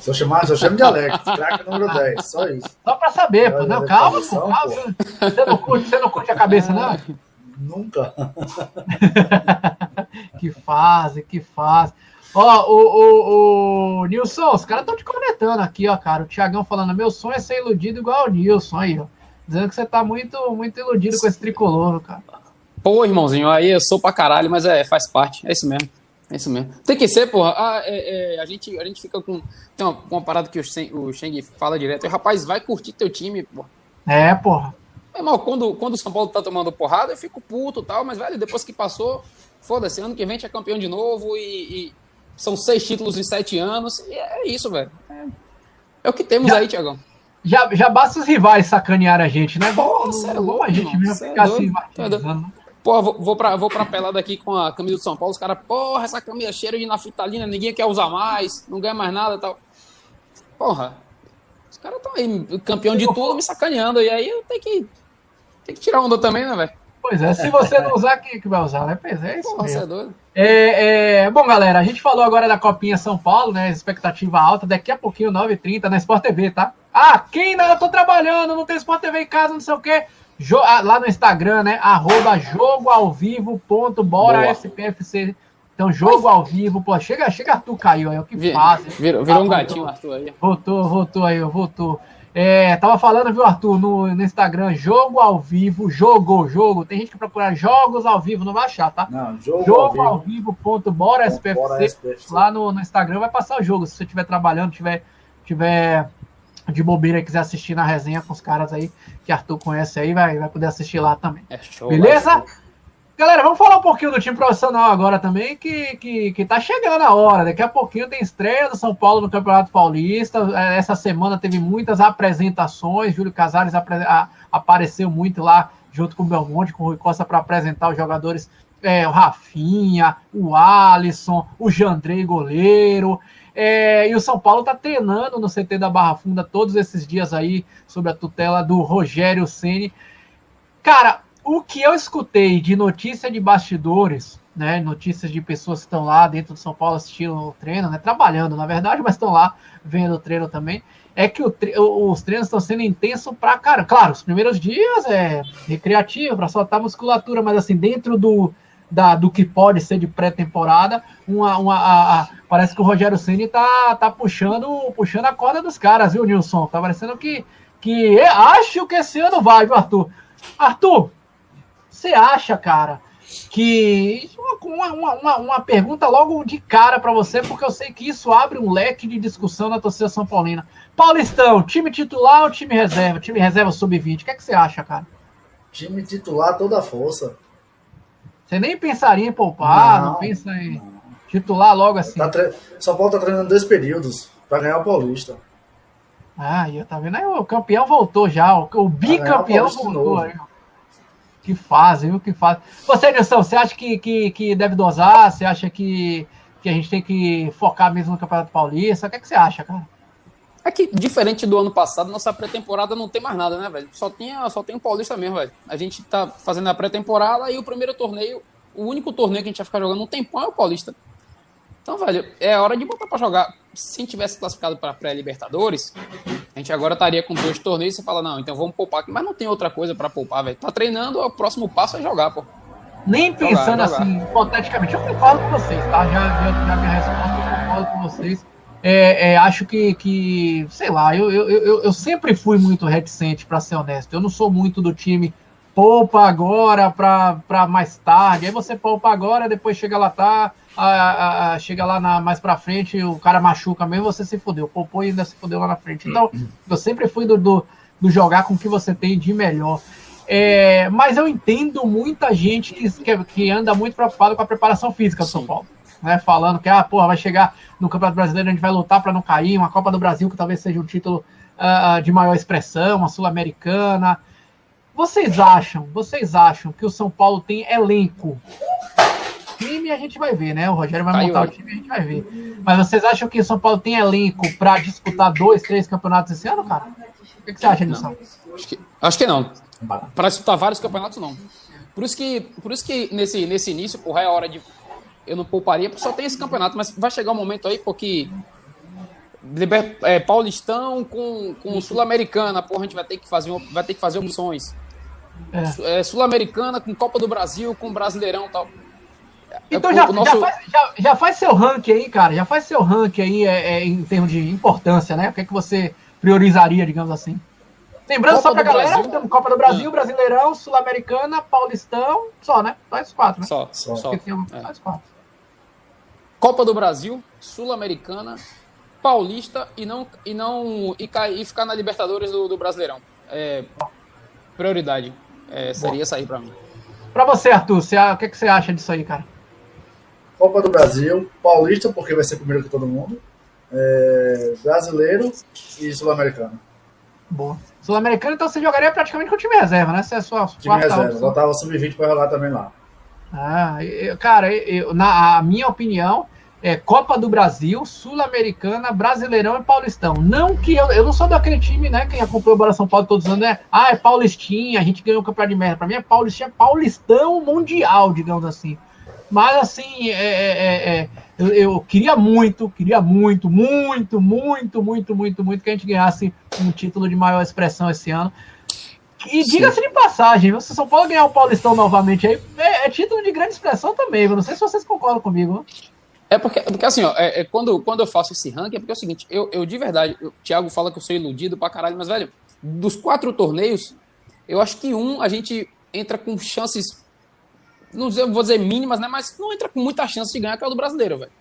Só chamar, só chamo de Alex, craque número 10, só isso. Só pra saber, pô. Não, calma, pô, calma. Você não, curte, você não curte a cabeça, não? Nunca. que fase, que fase. Ó, o, o, o Nilson, os caras estão te conectando aqui, ó, cara. O Thiagão falando, meu sonho é ser iludido igual o Nilson aí, ó. Dizendo que você tá muito, muito iludido com esse tricolor, cara. Pô, irmãozinho, aí eu sou pra caralho, mas é, faz parte. É isso mesmo. É isso mesmo. Tem que ser, porra. Ah, é, é, a, gente, a gente fica com. Tem uma, uma parada que o Sheng, o Sheng fala direto. Rapaz, vai curtir teu time, porra. É, porra. É, irmão, quando, quando o São Paulo tá tomando porrada, eu fico puto e tal, mas, velho, depois que passou, foda-se, ano que vem a gente é campeão de novo e, e são seis títulos em sete anos. E é isso, velho. É, é o que temos já, aí, Tiagão. Já, já basta os rivais sacanear a gente, né? Bom, é louco, a gente mesmo ficar assim, martirizando. Pô, vou, vou, pra, vou pra pelada aqui com a camisa do São Paulo. Os caras, porra, essa camisa é cheira de naftalina, ninguém quer usar mais, não ganha mais nada e tal. Porra, os caras estão aí, campeão de tudo, me sacaneando. E aí eu tenho que, tenho que tirar onda também, né, velho? Pois é, se você não usar, quem que vai usar, né? Pois é, isso Porra, mesmo. Você é doido. É, é, bom, galera, a gente falou agora da Copinha São Paulo, né? Expectativa alta, daqui a pouquinho, 9h30, na Sport TV, tá? Ah, quem não? Eu tô trabalhando, não tem Sport TV em casa, não sei o quê. Jo ah, lá no Instagram, né? Arroba jogo ao vivo ponto bora SPFC. Então, jogo ao vivo, pô, chega, chega Arthur caiu aí, o que faz? Virou, virou ah, um gatinho, Arthur aí. Voltou, voltou aí, voltou. É, tava falando, viu, Arthur, no, no, Instagram, jogo ao vivo, jogo, jogo. Tem gente que procura jogos ao vivo, não vai achar, tá? Não, jogo, jogo ao vivo. Ponto, bora, SPFC, bora SPFC. Lá no, no Instagram vai passar o jogo. Se você estiver trabalhando, tiver, tiver de bobeira e quiser assistir na resenha com os caras aí que Arthur conhece aí, vai, vai poder assistir lá também. É show, Beleza? Galera, vamos falar um pouquinho do time profissional agora também, que, que, que tá chegando a hora. Daqui a pouquinho tem estreia do São Paulo no Campeonato Paulista. É, essa semana teve muitas apresentações. Júlio Casares apareceu muito lá, junto com o Belmonte, com o Rui Costa, para apresentar os jogadores. É, o Rafinha, o Alisson, o Jandrei goleiro. É, e o São Paulo está treinando no CT da Barra Funda todos esses dias aí, sob a tutela do Rogério Ceni. Cara, o que eu escutei de notícia de bastidores, né, notícias de pessoas que estão lá dentro do São Paulo assistindo o treino, né, trabalhando na verdade, mas estão lá vendo o treino também, é que tre os treinos estão sendo intensos pra cara. Claro, os primeiros dias é recreativo, para soltar musculatura, mas assim, dentro do, da, do que pode ser de pré-temporada, uma, uma, a, a, parece que o Rogério Ceni tá, tá puxando, puxando a corda dos caras, viu, Nilson? Tá parecendo que, que acho que esse ano vai, viu, Arthur? Arthur, você acha, cara, que. Uma, uma, uma, uma pergunta logo de cara para você, porque eu sei que isso abre um leque de discussão na torcida São Paulina. Paulistão, time titular ou time reserva? Time reserva sub-20. O que, é que você acha, cara? Time titular toda a força. Você nem pensaria em poupar, não, não pensa em não. titular logo assim. Tá tre... São Paulo tá treinando dois períodos para ganhar o Paulista. Ah, e tá vendo aí, o campeão voltou já, o, o bicampeão voltou aí que fazem, viu? Que fazem. Você, Nilson, você acha que, que, que deve dosar? Você acha que, que a gente tem que focar mesmo no Campeonato Paulista? O que, é que você acha, cara? É que, diferente do ano passado, nossa pré-temporada não tem mais nada, né, velho? Só, tinha, só tem o Paulista mesmo, velho. A gente tá fazendo a pré-temporada e o primeiro torneio, o único torneio que a gente vai ficar jogando um tempão é o Paulista. Então, velho, é hora de botar para jogar. Se tivesse classificado para pré-Libertadores, a gente agora estaria com dois torneios e você fala, não, então vamos poupar aqui. Mas não tem outra coisa para poupar, velho. Tá treinando, o próximo passo é jogar, pô. Nem pensando jogar, assim, hipoteticamente, eu concordo com vocês, tá? Já, já, já minha resposta, eu concordo com vocês. É, é, acho que, que, sei lá, eu, eu, eu, eu sempre fui muito reticente, para ser honesto. Eu não sou muito do time poupa agora para mais tarde. Aí você poupa agora, depois chega lá, tá a, a, chega lá na, mais pra frente, o cara machuca mesmo, você se fudeu. Popô ainda se fudeu lá na frente. Então, eu sempre fui do, do, do jogar com o que você tem de melhor. É, mas eu entendo muita gente que, que, que, anda muito preocupado com a preparação física do Sim. São Paulo. Né, falando que ah, porra, vai chegar no Campeonato Brasileiro, a gente vai lutar para não cair, uma Copa do Brasil que talvez seja um título uh, de maior expressão, uma Sul-Americana. Vocês acham, vocês acham que o São Paulo tem elenco time a gente vai ver, né? O Rogério vai montar o time e a gente vai ver. Mas vocês acham que o São Paulo tem elenco para disputar dois, três campeonatos esse ano, cara? O que, que você acha, Nilson? Acho que, acho que não. Para disputar vários campeonatos, não. Por isso que, por isso que nesse, nesse início, porra, é hora de. Eu não pouparia, porque só tem esse campeonato, mas vai chegar um momento aí, porque. É, Paulistão com, com Sul-Americana, porra, a gente vai ter que fazer, vai ter que fazer opções. É. É, Sul-Americana com Copa do Brasil, com Brasileirão e tal. Então já, nosso... já, faz, já, já, faz seu ranking aí, cara. Já faz seu ranking aí é, é, em termos de importância, né? O que é que você priorizaria, digamos assim? Lembrando Copa só pra galera, Brasil. temos Copa do Brasil, ah. Brasileirão, Sul-Americana, Paulistão, só, né? Só esses quatro, né? Só, só. só. É. quatro. Copa do Brasil, Sul-Americana, Paulista e não e não e, cair, e ficar na Libertadores do, do Brasileirão. É, prioridade. É, seria sair para mim. Para você, Arthur, você, o que, é que você acha disso aí, cara? Copa do Brasil, Paulista, porque vai ser primeiro que todo mundo, é, brasileiro e Sul-Americano. Boa. Sul-Americano, então você jogaria praticamente com o time reserva, né? Você é sua time reserva, botava o sub-20 para rolar também lá. Ah, eu, cara, eu, na a minha opinião, é Copa do Brasil, Sul-Americana, Brasileirão e Paulistão. Não que eu, eu não sou daquele time, né? Quem acompanhou o Bola São Paulo todos os anos, né? Ah, é Paulistinha, a gente ganhou o campeonato de merda. Pra mim é Paulistinha, Paulistão Mundial, digamos assim. Mas assim, é, é, é, é, eu, eu, queria muito, queria muito, muito, muito, muito, muito, muito que a gente ganhasse um título de maior expressão esse ano. E diga-se de passagem, se São Paulo ganhar o Paulistão novamente aí, é, é, título de grande expressão também. Eu não sei se vocês concordam comigo. É porque, porque assim, ó, é, é, quando, quando eu faço esse ranking, é porque é o seguinte, eu, eu de verdade, o Thiago fala que eu sou iludido pra caralho, mas, velho, dos quatro torneios, eu acho que um a gente entra com chances não vou dizer mínimas, né? Mas não entra com muita chance de ganhar, que é o do brasileiro, velho.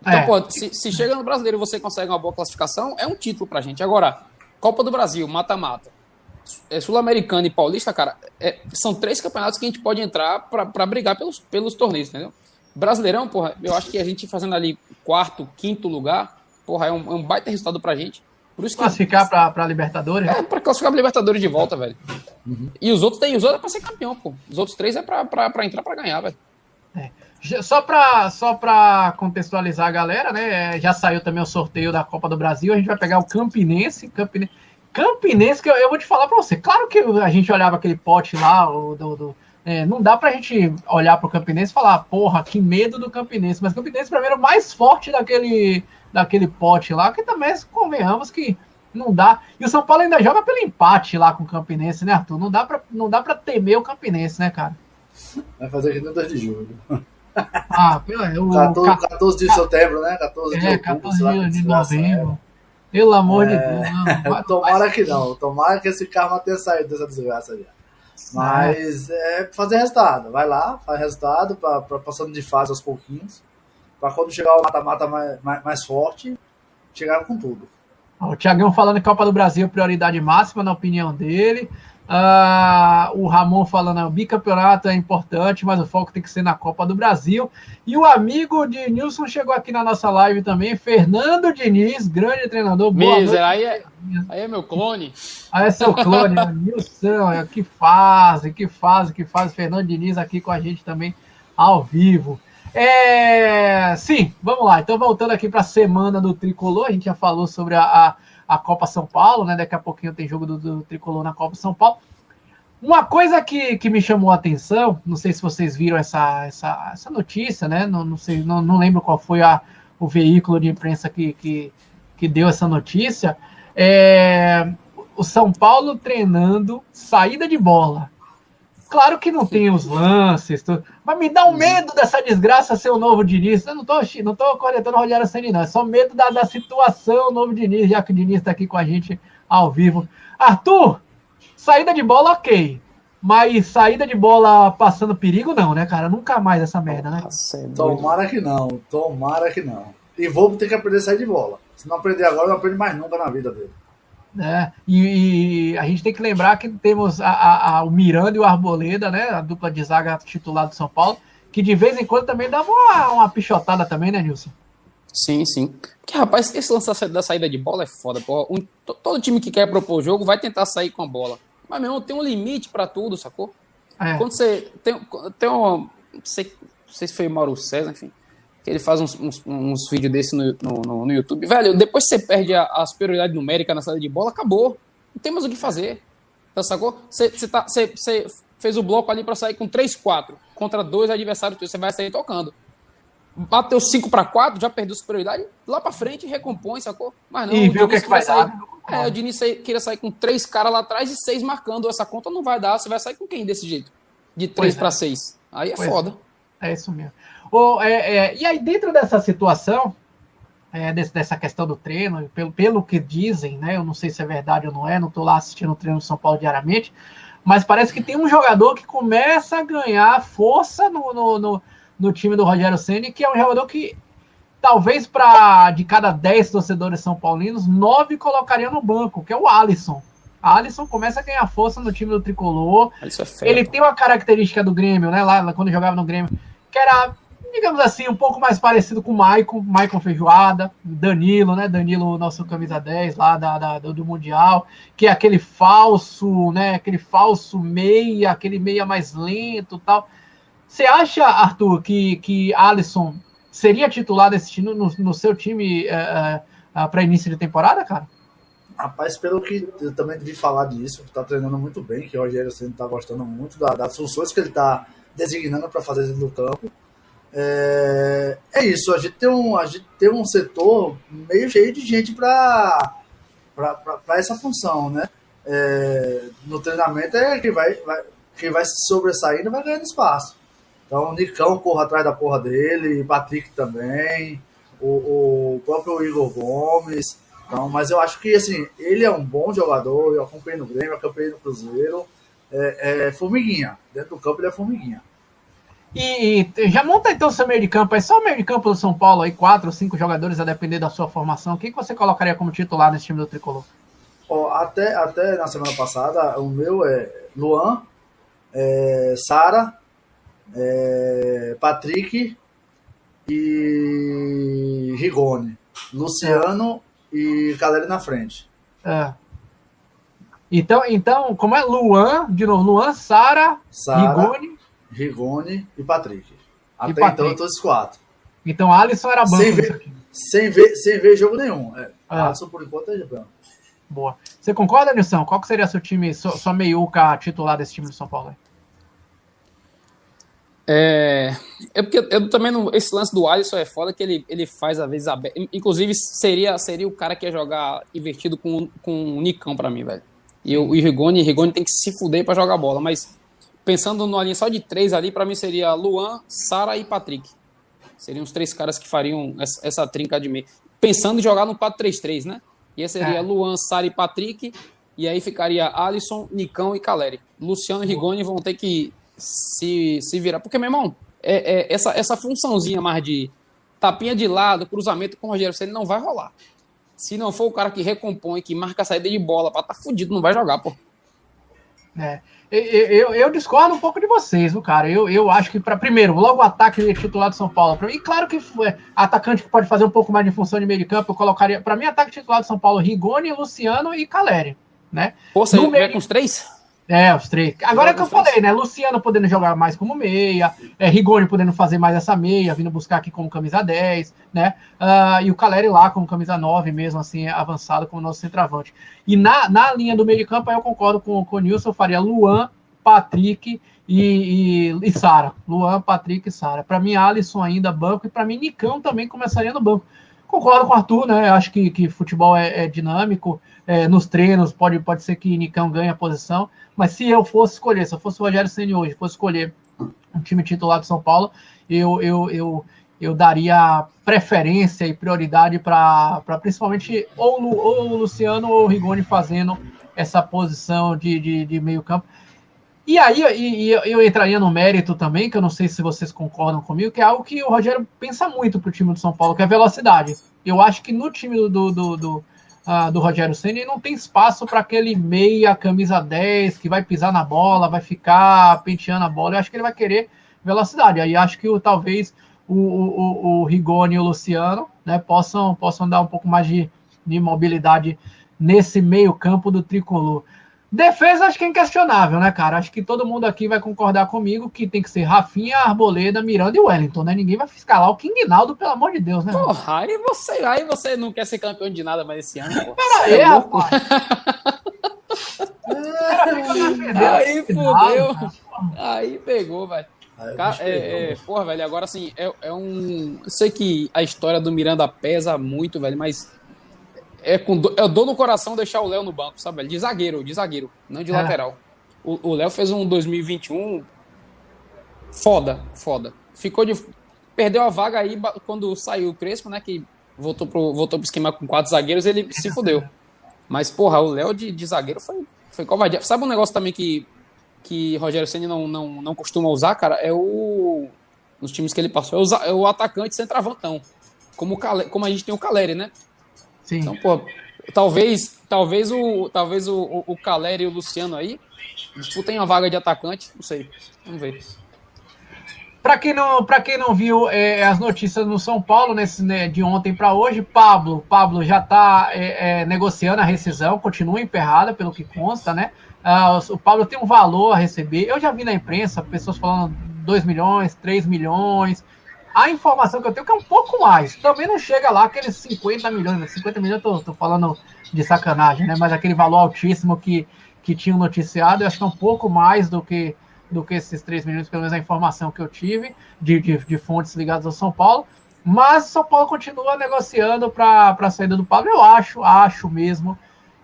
Então, é. pô, se, se, chega no brasileiro e você consegue uma boa classificação, é um título pra gente. Agora, Copa do Brasil, mata-mata. é, Sul-Americano e Paulista, cara, é, são três campeonatos que a gente pode entrar para brigar pelos, pelos torneios, entendeu? Brasileirão, porra, eu acho que a gente fazendo ali quarto, quinto lugar, porra, é um, é um baita resultado pra gente. Por isso que, classificar pra, pra Libertadores? É, pra classificar pra Libertadores de volta, velho. Uhum. E os outros tem, os outros é pra ser campeão, pô. Os outros três é pra, pra, pra entrar pra ganhar, velho. É. Só para só pra contextualizar a galera, né? Já saiu também o sorteio da Copa do Brasil. A gente vai pegar o Campinense. Campinense, Campinense que eu, eu vou te falar para você. Claro que a gente olhava aquele pote lá, o, do, do é, não dá pra gente olhar pro Campinense e falar, porra, que medo do Campinense. Mas o Campinense, pra mim, era o mais forte daquele, daquele pote lá, que também, convenhamos que não dá. E o São Paulo ainda joga pelo empate lá com o Campinense, né, Arthur? Não dá pra, não dá pra temer o Campinense, né, cara? Vai fazer aqui no 2 de julho. Ah, o 14, 14 de setembro, né? 14 de é, outubro, 14 de novembro. Pelo amor é... de Deus. Não, tomara que não. Tomara que esse karma tenha saído dessa desgraça já. Mas é, é fazer resultado. Vai lá, faz resultado, pra, pra passando de fase aos pouquinhos. Pra quando chegar o mata-mata mais, mais, mais, forte, chegar com tudo. O Thiagão falando Copa do Brasil, prioridade máxima, na opinião dele. Uh, o Ramon falando, o bicampeonato é importante, mas o foco tem que ser na Copa do Brasil. E o amigo de Nilson chegou aqui na nossa live também, Fernando Diniz, grande treinador. Miser, aí, é, aí é meu clone. Aí é seu clone, né? Nilson, é, que fase, que fase, que fase. Fernando Diniz aqui com a gente também ao vivo. É, sim, vamos lá. Então, voltando aqui para a semana do tricolor, a gente já falou sobre a, a a Copa São Paulo, né? Daqui a pouquinho tem jogo do, do Tricolor na Copa São Paulo. Uma coisa que, que me chamou a atenção, não sei se vocês viram essa, essa, essa notícia, né? Não, não sei, não, não lembro qual foi a, o veículo de imprensa que, que, que deu essa notícia. É, o São Paulo treinando saída de bola. Claro que não tem os lances, tudo, mas me dá um medo dessa desgraça ser o novo Diniz. Eu não tô, não tô corretando o Rogério Senna, não. É só medo da, da situação, o novo Diniz, já que o Diniz está aqui com a gente ao vivo. Arthur, saída de bola, ok. Mas saída de bola passando perigo, não, né, cara? Nunca mais essa merda, né? Nossa, é tomara que não, tomara que não. E vou ter que aprender a sair de bola. Se não aprender agora, não aprende mais nunca na vida dele. Né? E, e, a gente tem que lembrar que temos a, a, a, o Miranda e o Arboleda, né? A dupla de zaga titular do São Paulo, que de vez em quando também dava uma, uma pichotada também, né, Nilson? Sim, sim. Que rapaz, esse lance da saída de bola é foda, porra. Um, todo time que quer propor o jogo vai tentar sair com a bola. Mas, meu irmão, tem um limite para tudo, sacou? É. Quando você tem, tem um. Não sei, não sei se foi o Mauro César, enfim que ele faz uns, uns, uns vídeos desse no, no, no, YouTube. Velho, depois que você perde a, a, superioridade numérica na saída de bola, acabou. Não tem mais o que fazer. Tá, sacou? Você, tá, fez o bloco ali para sair com 3-4 contra dois adversários, você vai sair tocando. Bateu 5 para 4, já perdeu superioridade, lá para frente recompõe, sacou? Mas não, e viu o que, é que vai sair, dar. É, o Diniz queria sair com três caras lá atrás e seis marcando. Essa conta não vai dar. Você vai sair com quem desse jeito? De 3 para 6. Aí é pois foda. É. é isso mesmo. É, é, e aí, dentro dessa situação, é, desse, dessa questão do treino, pelo, pelo que dizem, né? Eu não sei se é verdade ou não é, não estou lá assistindo o treino do São Paulo diariamente, mas parece que tem um jogador que começa a ganhar força no, no, no, no time do Rogério Senna, que é um jogador que talvez para de cada 10 torcedores são paulinos, 9 colocariam no banco, que é o Alisson. A Alisson começa a ganhar força no time do tricolor. É ele tem uma característica do Grêmio, né? Lá quando jogava no Grêmio, que era digamos assim, um pouco mais parecido com o Maicon, Maicon Feijoada, Danilo, né? Danilo, nosso camisa 10 lá da, da, do Mundial, que é aquele falso, né? Aquele falso meia, aquele meia mais lento tal. Você acha, Arthur, que, que Alisson seria titular desse time no, no seu time é, é, para início de temporada, cara? Rapaz, pelo que eu também vi falar disso, tá treinando muito bem, que o Rogério sempre tá gostando muito da, das funções que ele tá designando para fazer dentro do campo. É, é isso, a gente, tem um, a gente tem um setor meio cheio de gente para essa função, né? É, no treinamento é quem vai, vai, quem vai se sobressaindo vai ganhando espaço. Então o Nicão corre atrás da porra dele, o Patrick também, o, o próprio Igor Gomes. Então, mas eu acho que assim, ele é um bom jogador, eu acompanhei no Grêmio, acompanhei no Cruzeiro. É, é formiguinha. Dentro do campo ele é formiguinha. E, e, já monta então o seu meio de campo. É só o meio de campo do São Paulo aí, quatro ou cinco jogadores a depender da sua formação. Quem que você colocaria como titular nesse time do Tricolor? Ó, até, até na semana passada, o meu é Luan, é, Sara, é, Patrick e Rigoni. Luciano e Caleri na frente. É. Então, então, como é Luan, de novo, Luan, Sara, Rigoni. Rigoni e Patrick. Até e Patrick. então, todos os quatro. Então, Alisson era banco. Sem ver, sem ver, sem ver jogo nenhum. É. é. Alisson, por enquanto, é banco. Boa. Você concorda, Nilson? Qual que seria seu time, sua, sua meiuca titular desse time do São Paulo? É, é porque eu também não. Esse lance do Alisson é foda que ele, ele faz a vez aberta. Inclusive, seria, seria o cara que ia jogar invertido com, com o Nicão pra mim, velho. E o, o Rigoni, Rigoni tem que se fuder pra jogar bola. Mas pensando numa linha só de três ali, pra mim seria Luan, Sara e Patrick. Seriam os três caras que fariam essa, essa trinca de meio. Pensando em jogar no 4-3-3, né? E aí seria é. Luan, Sara e Patrick. E aí ficaria Alisson, Nicão e Caleri. Luciano e Rigoni vão ter que se, se virar. Porque, meu irmão, é, é, essa, essa funçãozinha mais de tapinha de lado, cruzamento com o Rogério Senna não vai rolar. Se não for o cara que recompõe, que marca a saída de bola, pra tá fudido, não vai jogar, pô. É. Eu, eu, eu, discordo um pouco de vocês, viu, cara? Eu, eu acho que, para primeiro, logo o ataque titular do São Paulo. Pra mim, claro que é, atacante que pode fazer um pouco mais de função de meio de campo, eu colocaria. Para mim, ataque titular do São Paulo: Rigoni, Luciano e Caleri. Né? Pô, você meio... com os três? É, os três. Agora é que eu falei, né? Luciano podendo jogar mais como meia, é, Rigoni podendo fazer mais essa meia, vindo buscar aqui como camisa 10, né? Uh, e o Caleri lá como camisa 9, mesmo assim, avançado como nosso centroavante. E na, na linha do meio de campo, aí eu concordo com, com o Nilson, eu faria Luan, Patrick e, e, e Sara. Luan, Patrick e Sara. Para mim, Alisson ainda banco, e para mim, Nicão também começaria no banco. Concordo com o Arthur, né? Acho que, que futebol é, é dinâmico. É, nos treinos pode, pode ser que Nicão ganhe a posição. Mas se eu fosse escolher, se eu fosse o Rogério Ceni hoje, fosse escolher um time titular do São Paulo, eu, eu, eu, eu daria preferência e prioridade para principalmente ou, ou o Luciano ou o Rigoni fazendo essa posição de, de, de meio campo. E aí e, e eu entraria no mérito também, que eu não sei se vocês concordam comigo, que é algo que o Rogério pensa muito para o time do São Paulo, que é velocidade. Eu acho que no time do, do, do, do Rogério Senna não tem espaço para aquele meia, camisa 10, que vai pisar na bola, vai ficar penteando a bola. Eu acho que ele vai querer velocidade. Aí acho que o, talvez o, o, o Rigoni e o Luciano né, possam, possam dar um pouco mais de, de mobilidade nesse meio campo do tricolor. Defesa acho que é inquestionável, né, cara? Acho que todo mundo aqui vai concordar comigo que tem que ser Rafinha, Arboleda, Miranda e Wellington, né? Ninguém vai fiscalar o King Naldo, pelo amor de Deus, né? Porra, aí você, aí você não quer ser campeão de nada mais esse ano, pô. Pera aí, é rapaz. aí fudeu. Aí pegou, velho. É, é, porra, velho, agora assim, é, é um. Eu sei que a história do Miranda pesa muito, velho, mas é com do, é dor no coração deixar o Léo no banco, sabe? De zagueiro, de zagueiro, não de é. lateral. O Léo fez um 2021 foda, foda. Ficou de. Perdeu a vaga aí quando saiu o Crespo, né? Que voltou pro, voltou pro esquema com quatro zagueiros, ele se fudeu. Mas, porra, o Léo de, de zagueiro foi, foi covardia. Sabe um negócio também que, que Rogério Senna não, não, não costuma usar, cara? É o. Nos times que ele passou, é o, é o atacante centravantão. Como, o, como a gente tem o Caleri, né? Sim. Então, pô, talvez, talvez o, talvez o, o Caleri e o Luciano aí disputem a vaga de atacante, não sei. Vamos ver. Para quem não, para quem não viu é, as notícias no São Paulo nesse né, de ontem para hoje, Pablo, Pablo já está é, é, negociando a rescisão, continua emperrada pelo que consta, né? Ah, o Pablo tem um valor a receber. Eu já vi na imprensa pessoas falando 2 milhões, 3 milhões. A informação que eu tenho é que é um pouco mais. Também não chega lá aqueles 50 milhões. 50 milhões eu tô, tô falando de sacanagem, né? Mas aquele valor altíssimo que, que tinha noticiado, eu acho que é um pouco mais do que, do que esses 3 milhões, pelo menos a informação que eu tive de, de, de fontes ligadas ao São Paulo. Mas São Paulo continua negociando para a saída do Pablo. Eu acho, acho mesmo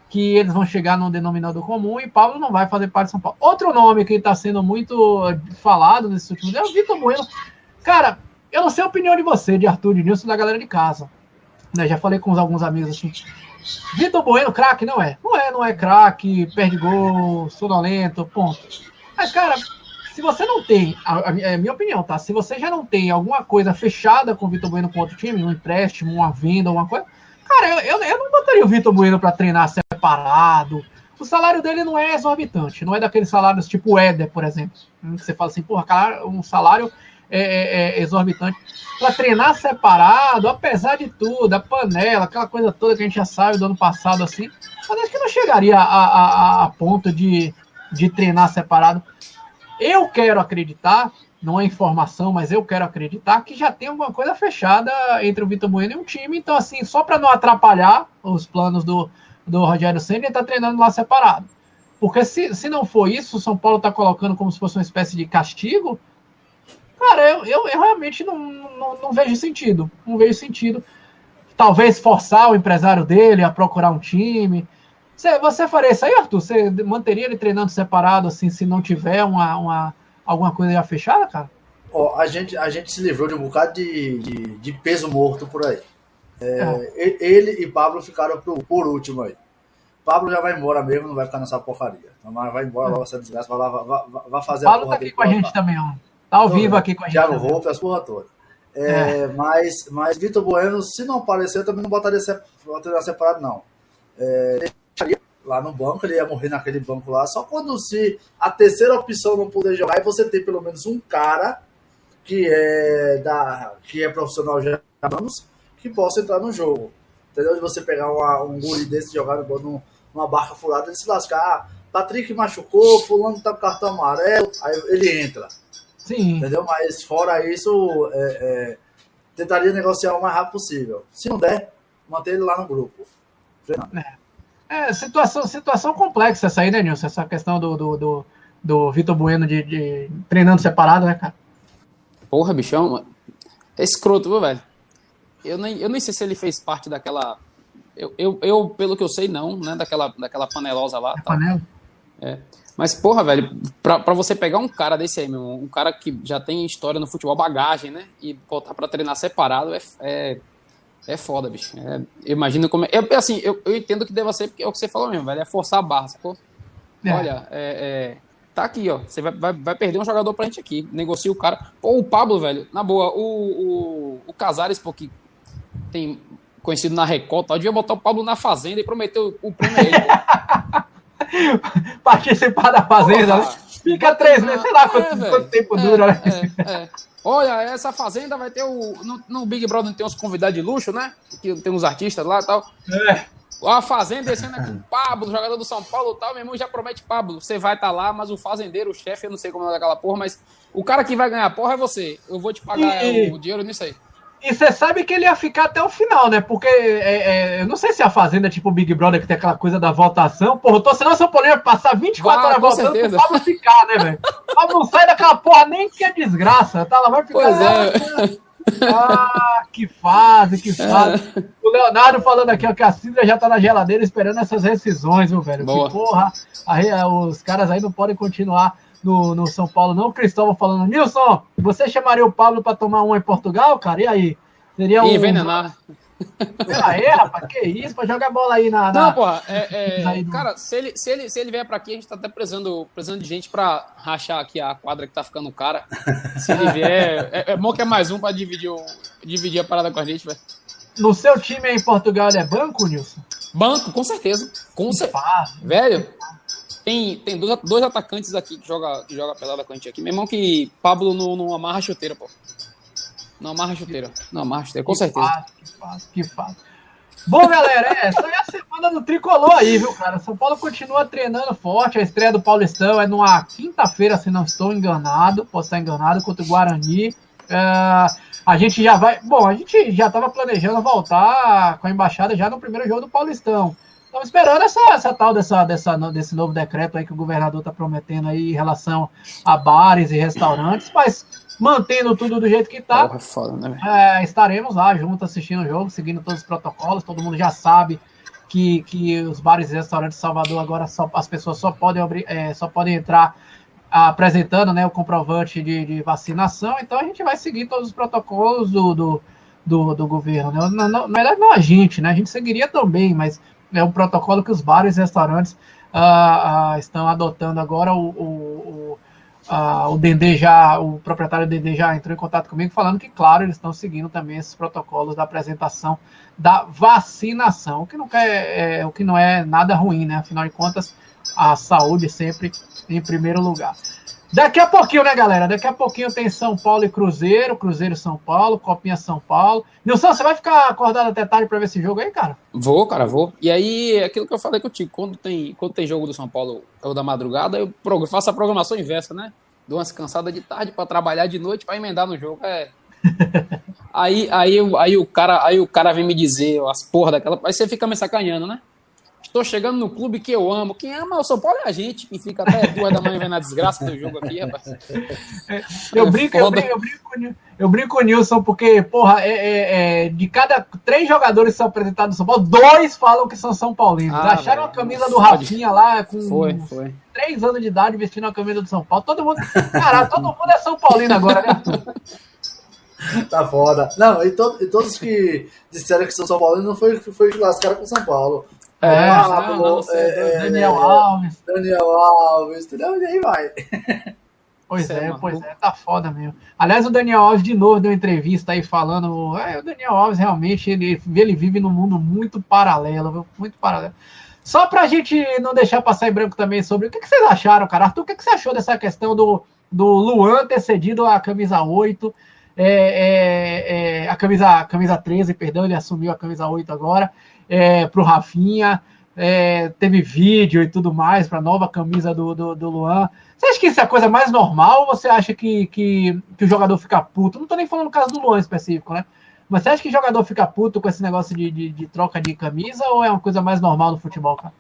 que eles vão chegar num denominador comum e Pablo não vai fazer parte de São Paulo. Outro nome que está sendo muito falado nesses últimos dias é o Vitor Bueno. Cara, eu não sei a opinião de você, de Arthur, de Nilson, da galera de casa. Né, já falei com alguns amigos assim. Vitor Bueno, craque, não é? Não é, não é craque, perde gol, sonolento, ponto. Mas, cara, se você não tem, é minha opinião, tá? Se você já não tem alguma coisa fechada com o Vitor Bueno com outro time, um empréstimo, uma venda, alguma coisa, cara, eu, eu, eu não botaria o Vitor Bueno para treinar separado. O salário dele não é exorbitante, não é daqueles salários tipo o Éder, por exemplo. Hum, você fala assim, porra, cara, um salário é, é, é exorbitante. Para treinar separado, apesar de tudo, a panela, aquela coisa toda que a gente já sabe do ano passado, assim, mas acho que não chegaria a, a, a, ponto de, de treinar separado. Eu quero acreditar, não é informação, mas eu quero acreditar que já tem alguma coisa fechada entre o Vitor Bueno e um time. Então, assim, só para não atrapalhar os planos do, do Rogério Senna, ele tá treinando lá separado. Porque se, se não for isso, o São Paulo tá colocando como se fosse uma espécie de castigo, cara, eu, eu, eu realmente não, não, não, vejo sentido. Não vejo sentido. Talvez forçar o empresário dele a procurar um time. Você, você faria isso aí, Arthur? Você manteria ele treinando separado, assim, se não tiver uma, uma, alguma coisa já fechada, cara? Ó, a, gente, a gente se livrou de um bocado de, de, de peso morto por aí. É, é. Ele e Pablo ficaram por, por último aí. Pablo já vai embora mesmo, não vai ficar nessa porcaria. Então vai embora logo essa desgraça, vai lá, vai, vai fazer Pablo a porra tá aqui com a gente também, ó. Tá ao vivo aqui com a gente. Thiago Roupe, as porra toda. É, é. Mas, mas Vitor Bueno, se não aparecer, eu também não botaria separado, não. É, deixaria lá no banco, ele ia morrer naquele banco lá. Só quando se a terceira opção não puder jogar, e você tem pelo menos um cara que é da que é profissional já anos, que possa entrar no jogo. Entendeu? De você pegar uma, um guri desse e jogar no, numa barca furada e se lascar. Ah, Patrick machucou, fulano tá com cartão amarelo, aí ele entra. Sim. Entendeu? Mas fora isso, é, é, tentaria negociar o mais rápido possível. Se não der, manter ele lá no grupo. É. É, situação, situação complexa essa aí, né, Nilson? Essa questão do, do, do, do Vitor Bueno de, de, treinando separado, né, cara? Porra, bichão, é escroto, viu, velho? Eu nem, eu nem sei se ele fez parte daquela. Eu, eu, eu pelo que eu sei, não, né? Daquela, daquela panelosa lá. É tá. Panela? É. Mas, porra, velho, pra, pra você pegar um cara desse aí, meu, um cara que já tem história no futebol, bagagem, né? E botar pra treinar separado é, é é foda, bicho. É, imagina como é. é assim, eu, eu, entendo que deva ser, porque é o que você falou mesmo, velho. É forçar a barra, sacou? É. Olha, é, é, tá aqui, ó. Você vai, vai, vai, perder um jogador pra gente aqui. Negocia o cara. Pô, o Pablo, velho, na boa, o, o, o Casares, pô, que tem conhecido na Record, tal, devia botar o Pablo na Fazenda e prometer o, o prêmio a ele. Participar da Fazenda, né? Fica três meses, sei lá quanto, é, quanto tempo dura, né? É, Olha, essa fazenda vai ter o. No, no, Big Brother tem uns convidados de luxo, né? Que tem uns artistas lá e tal. É. A fazenda esse ano é com o Pablo, jogador do São Paulo e tal. Meu irmão já promete Pablo. Você vai estar tá lá, mas o fazendeiro, o chefe, eu não sei como é daquela porra, mas o cara que vai ganhar a porra é você. Eu vou te pagar e... o dinheiro nisso aí. E você sabe que ele ia ficar até o final, né? Porque é, é, eu não sei se a Fazenda é tipo o Big Brother, que tem aquela coisa da votação. Porra, eu tô senão São Paulo ia passar 24 vai, horas votando certeza. pro Pablo ficar, né, velho? Pablo não sai daquela porra nem que é desgraça, tá? Ela vai ficar pois. É. Ah, que fase, que fase. É. O Leonardo falando aqui, ó, que a Cindra já tá na geladeira esperando essas rescisões, meu velho. Boa. Que porra, aí, os caras aí não podem continuar no, no São Paulo, não. O Cristóvão falando, Nilson, você chamaria o Pablo para tomar uma em Portugal, cara? E aí? Seria um. envenenar. Aí, rapaz, que isso, pra jogar bola aí na. Não, porra, é, é cara, se ele, se, ele, se ele vier pra aqui, a gente tá até precisando, precisando de gente pra rachar aqui a quadra que tá ficando cara. Se ele vier, é, é bom que é mais um pra dividir, o, dividir a parada com a gente, velho. No seu time aí em Portugal é banco, Nilson? Banco, com certeza. Com certeza. Velho, tem, tem dois, dois atacantes aqui que joga, que joga pelada com a gente aqui. Meu irmão que Pablo não, não amarra chuteira, pô. Não amarra chuteira. Não amarra chuteira, com que certeza. Fácil, que fácil, que fácil. Bom, galera, é, essa é a semana do tricolor aí, viu, cara? São Paulo continua treinando forte. A estreia do Paulistão é numa quinta-feira, se não estou enganado. Posso estar enganado, contra o Guarani. É, a gente já vai. Bom, a gente já estava planejando voltar com a embaixada já no primeiro jogo do Paulistão. Estamos esperando essa, essa tal dessa, dessa, desse novo decreto aí que o governador está prometendo aí em relação a bares e restaurantes, mas mantendo tudo do jeito que está, é né, é, estaremos lá juntos assistindo o jogo, seguindo todos os protocolos. Todo mundo já sabe que, que os bares e restaurantes de Salvador agora só, as pessoas só podem, é, só podem entrar apresentando né, o comprovante de, de, vacinação. Então a gente vai seguir todos os protocolos do, do, do, do governo. Né? Na, na, verdade, não a gente, né? A gente seguiria também, mas é um protocolo que os bares e restaurantes uh, uh, estão adotando agora. O, o, ah, o Dendê já, o proprietário do Dendê já entrou em contato comigo falando que, claro, eles estão seguindo também esses protocolos da apresentação da vacinação, o que não, é, é, o que não é nada ruim, né? Afinal de contas, a saúde sempre em primeiro lugar. Daqui a pouquinho, né, galera? Daqui a pouquinho tem São Paulo e Cruzeiro, Cruzeiro e São Paulo, Copinha São Paulo. Nilson, você vai ficar acordado até tarde para ver esse jogo aí, cara? Vou, cara, vou. E aí, aquilo que eu falei contigo, quando tem, quando tem jogo do São Paulo ou da madrugada, eu faço a programação inversa, né? Dou umas cansadas de tarde para trabalhar de noite para emendar no jogo. É. aí, aí, aí, o cara, aí o cara vem me dizer as porra daquela. Aí você fica me sacaneando, né? Estou chegando no clube que eu amo. Quem ama o São Paulo é a gente, que fica até duas da manhã vendo a desgraça do jogo aqui, rapaz. Eu é brinco, eu brinco, eu brinco, eu brinco com o Nilson, porque, porra, é, é, é, de cada três jogadores que são apresentados no São Paulo, dois falam que são São Paulinos. Ah, Acharam velho, a camisa do Rafinha lá com foi, foi. três anos de idade vestindo a camisa do São Paulo. Todo mundo. Cara, todo mundo é São Paulino agora, né, Tá foda. Não, e, to, e todos que disseram que são São Paulo não foi, foi lascaram com São Paulo. É, Pablo, não, não, é, Daniel Alves. Daniel Alves, entendeu? E aí vai. Pois é, é pois é, tá foda mesmo. Aliás, o Daniel Alves de novo deu entrevista aí falando. É, o Daniel Alves realmente ele, ele vive num mundo muito paralelo, muito paralelo. Só pra gente não deixar passar em branco também sobre o que, que vocês acharam, cara. Arthur, o que, que você achou dessa questão do, do Luan ter cedido a camisa 8? É, é, é, a camisa, a camisa 13, perdão, ele assumiu a camisa 8 agora é, para o Rafinha, é, teve vídeo e tudo mais para a nova camisa do, do, do, Luan. Você acha que isso é a coisa mais normal ou você acha que, que, que o jogador fica puto? Não estou nem falando no caso do Luan específico, né? Mas você acha que o jogador fica puto com esse negócio de, de, de troca de camisa ou é uma coisa mais normal no futebol, cara?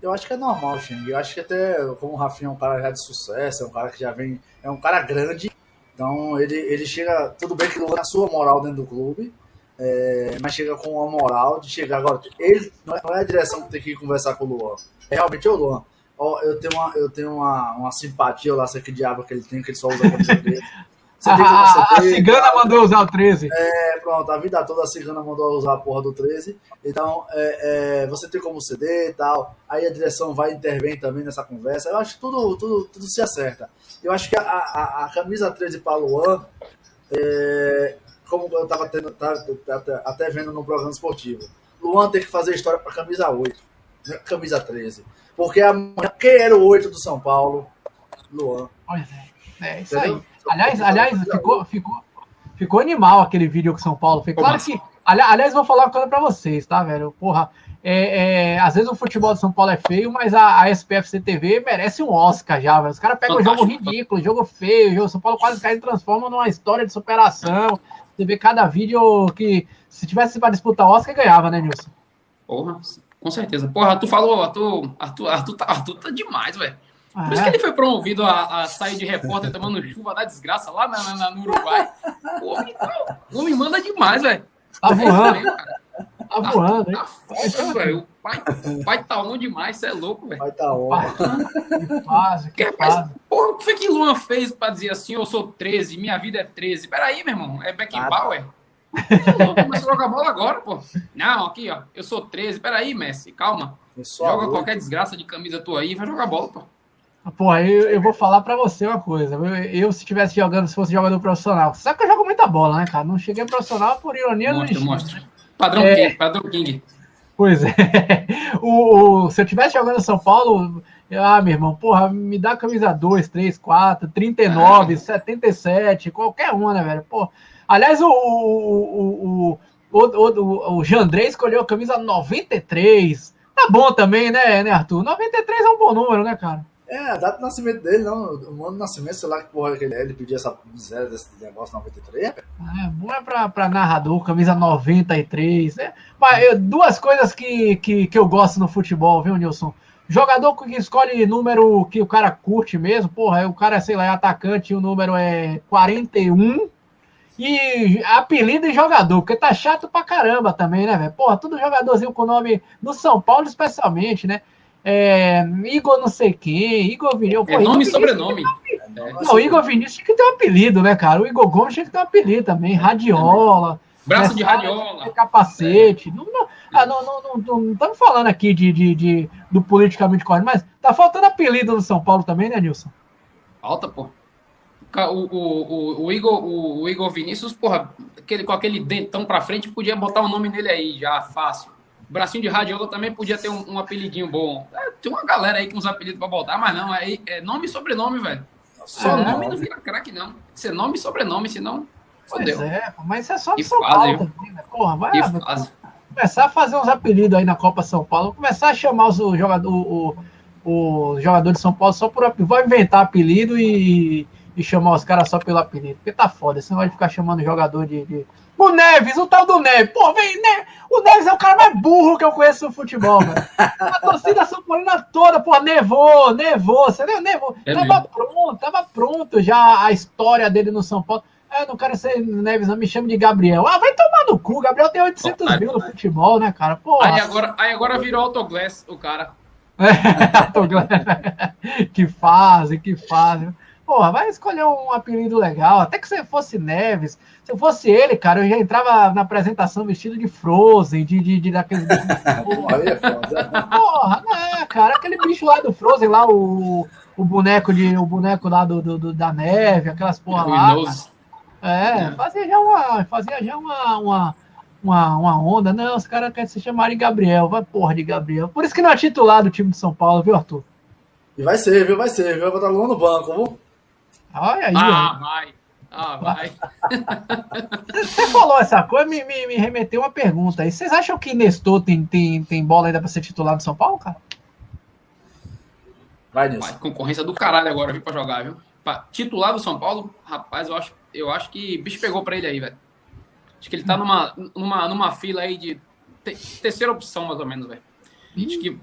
Eu acho que é normal, Xing. Eu acho que até como o Rafinha é um cara já de sucesso, é um cara que já vem. É um cara grande. Então ele, ele chega. Tudo bem que ele a sua moral dentro do clube. É, mas chega com a moral de chegar agora. Ele não é a direção que tem que conversar com o Luan. É realmente o Luan. Ó, eu tenho uma, eu tenho uma, uma simpatia, lá, sei que diabo que ele tem, que ele só usa a camisa dele. a, a cigana mandou usar o 13. É, pronto, a vida toda a cigana mandou usar a porra do 13. Então, é, é, você tem como ceder e tal. Aí a direção vai intervir também nessa conversa. Eu acho que tudo, tudo, tudo se acerta. Eu acho que a, a, a camisa 13 para Luan, é, como eu estava tá, tá, tá, até vendo no programa esportivo. Luan tem que fazer história para camisa 8, né, camisa 13. Porque amanhã, quem era o 8 do São Paulo? Luan. Pois é, é isso Entendeu? aí. Aliás, aliás ficou, ficou, ficou animal aquele vídeo que o São Paulo fez. Claro que. Aliás, vou falar uma coisa para vocês, tá, velho? Porra, é, é, às vezes o futebol de São Paulo é feio, mas a, a SPFC TV merece um Oscar já, velho. Os caras pegam o jogo ridículo, jogo feio, jogo São Paulo quase cai e transforma numa história de superação. Você vê cada vídeo que, se tivesse para disputar Oscar, ganhava, né, Nilson? Porra, com certeza. Porra, Arthur falou, Arthur, Arthur, Arthur, tá, Arthur tá demais, velho. Ah, Por isso é? que ele foi promovido a, a, sair de repórter tomando chuva da desgraça lá na, na, no Uruguai. Pô, o homem manda demais, velho. Tá voando. Tá voando, hein? Tá foda, velho. O pai, o pai tá on demais, você é louco, velho. Pai tá on. Que fase, que, fase. Porra, o que foi que Luan fez pra dizer assim, eu sou 13, minha vida é 13? Peraí, meu irmão, é Beckenbauer? Começa a jogar bola agora, pô. Não, aqui, ó, eu sou 13. Peraí, Messi, calma. Joga qualquer desgraça de camisa tua aí e vai jogar bola, pô. Pô, eu, eu vou falar pra você uma coisa. Eu, eu, se estivesse jogando, se fosse jogador profissional, sabe que eu jogo muita bola, né, cara? Não cheguei profissional por ironia mostra, do Mostra. Padrão é... King, padrão King. Pois é. O, o, se eu tivesse jogando em São Paulo, ah, meu irmão, porra, me dá camisa 2, 3, 4, 39, ah. 77, qualquer uma, né, velho? Pô, aliás, o, o, o, o, o, o Jandré escolheu a camisa 93. Tá bom também, né, né, Arthur? 93 é um bom número, né, cara? É, a data de nascimento dele, não. O ano de nascimento, sei lá que porra que ele é. Ele pediu essa miséria desse negócio 93. É, bom é pra, pra narrador, camisa 93. É. Mas eu, duas coisas que, que, que eu gosto no futebol, viu, Nilson? Jogador que escolhe número que o cara curte mesmo, porra, o cara, sei lá, é atacante e o número é 41. E apelido e jogador, porque tá chato pra caramba também, né, velho? Porra, todo jogadorzinho com nome no São Paulo, especialmente, né? É, Igor não sei quem, Igor Vinícius. É nome e sobrenome. Não, o Igor Vinícius tinha que ter um apelido, né, cara? O Igor Gomes tinha que ter um apelido também, Radiola. Braço né, de radiola. Capacete. É. Não, não, ah, não, não, não, não, estamos falando aqui de, de, de, do politicamente correto, mas tá faltando apelido no São Paulo também, né, Nilson? Falta, pô. O, o, o, o, Igor, o, o Igor Vinícius, porra, aquele, com aquele dentão pra frente, podia botar o nome nele aí já, fácil. Bracinho de radiola também podia ter um, um apelidinho bom. É, tem uma galera aí com uns apelidos pra botar, mas não, é, é nome e sobrenome, velho. Só é, nome não vira craque, não. Que ser nome e sobrenome, senão. Fodeu. Pois é, mas é só de São Paulo também, né? Porra, vai. Começar a fazer uns apelidos aí na Copa São Paulo, começar a chamar os jogadores, o, o jogador de São Paulo só por apelido. Vai inventar apelido e, e chamar os caras só pelo apelido. Porque tá foda, você não vai ficar chamando jogador de, de... O Neves, o tal do Neves. Pô, vem, né? O Neves é o cara mais burro que eu conheço no futebol, velho. A torcida São Paulina toda, pô, nevou, nevou. Você viu? Nevou. É tava mesmo. pronto, tava pronto já a história dele no São Paulo. É, não quero ser Neves, não me chame de Gabriel. Ah, vai tomar no cu. Gabriel tem 800 oh, mil no futebol, né, cara? Pô. Aí agora, aí agora virou autoglass o cara. É, que fase, que fase. Porra, vai escolher um apelido legal. Até que você fosse Neves. Se eu fosse ele, cara, eu já entrava na apresentação vestido de Frozen, de, de, de daqueles bichos. Porra, Porra, né, cara? Aquele bicho lá do Frozen, lá, o, o boneco de. O boneco lá do, do, da neve, aquelas porra lá. É, fazia já uma, fazia já uma, uma, uma, uma onda. Não, os caras querem se chamar de Gabriel. Vai porra de Gabriel. Por isso que não é titular do time de São Paulo, viu, Arthur? E vai ser, viu? Vai ser, viu? Vai botar no banco, viu? Olha aí. Ah, vai. Ah, vai. Você falou essa coisa, me, me, me remeteu uma pergunta aí. Vocês acham que Nestor tem, tem, tem bola ainda pra ser titular do São Paulo, cara? Vai, Nilson. Concorrência do caralho agora, viu, pra jogar, viu? Pra titular do São Paulo, rapaz, eu acho eu acho que bicho pegou para ele aí, velho. Acho que ele tá numa, numa, numa fila aí de te, terceira opção, mais ou menos, velho. Acho que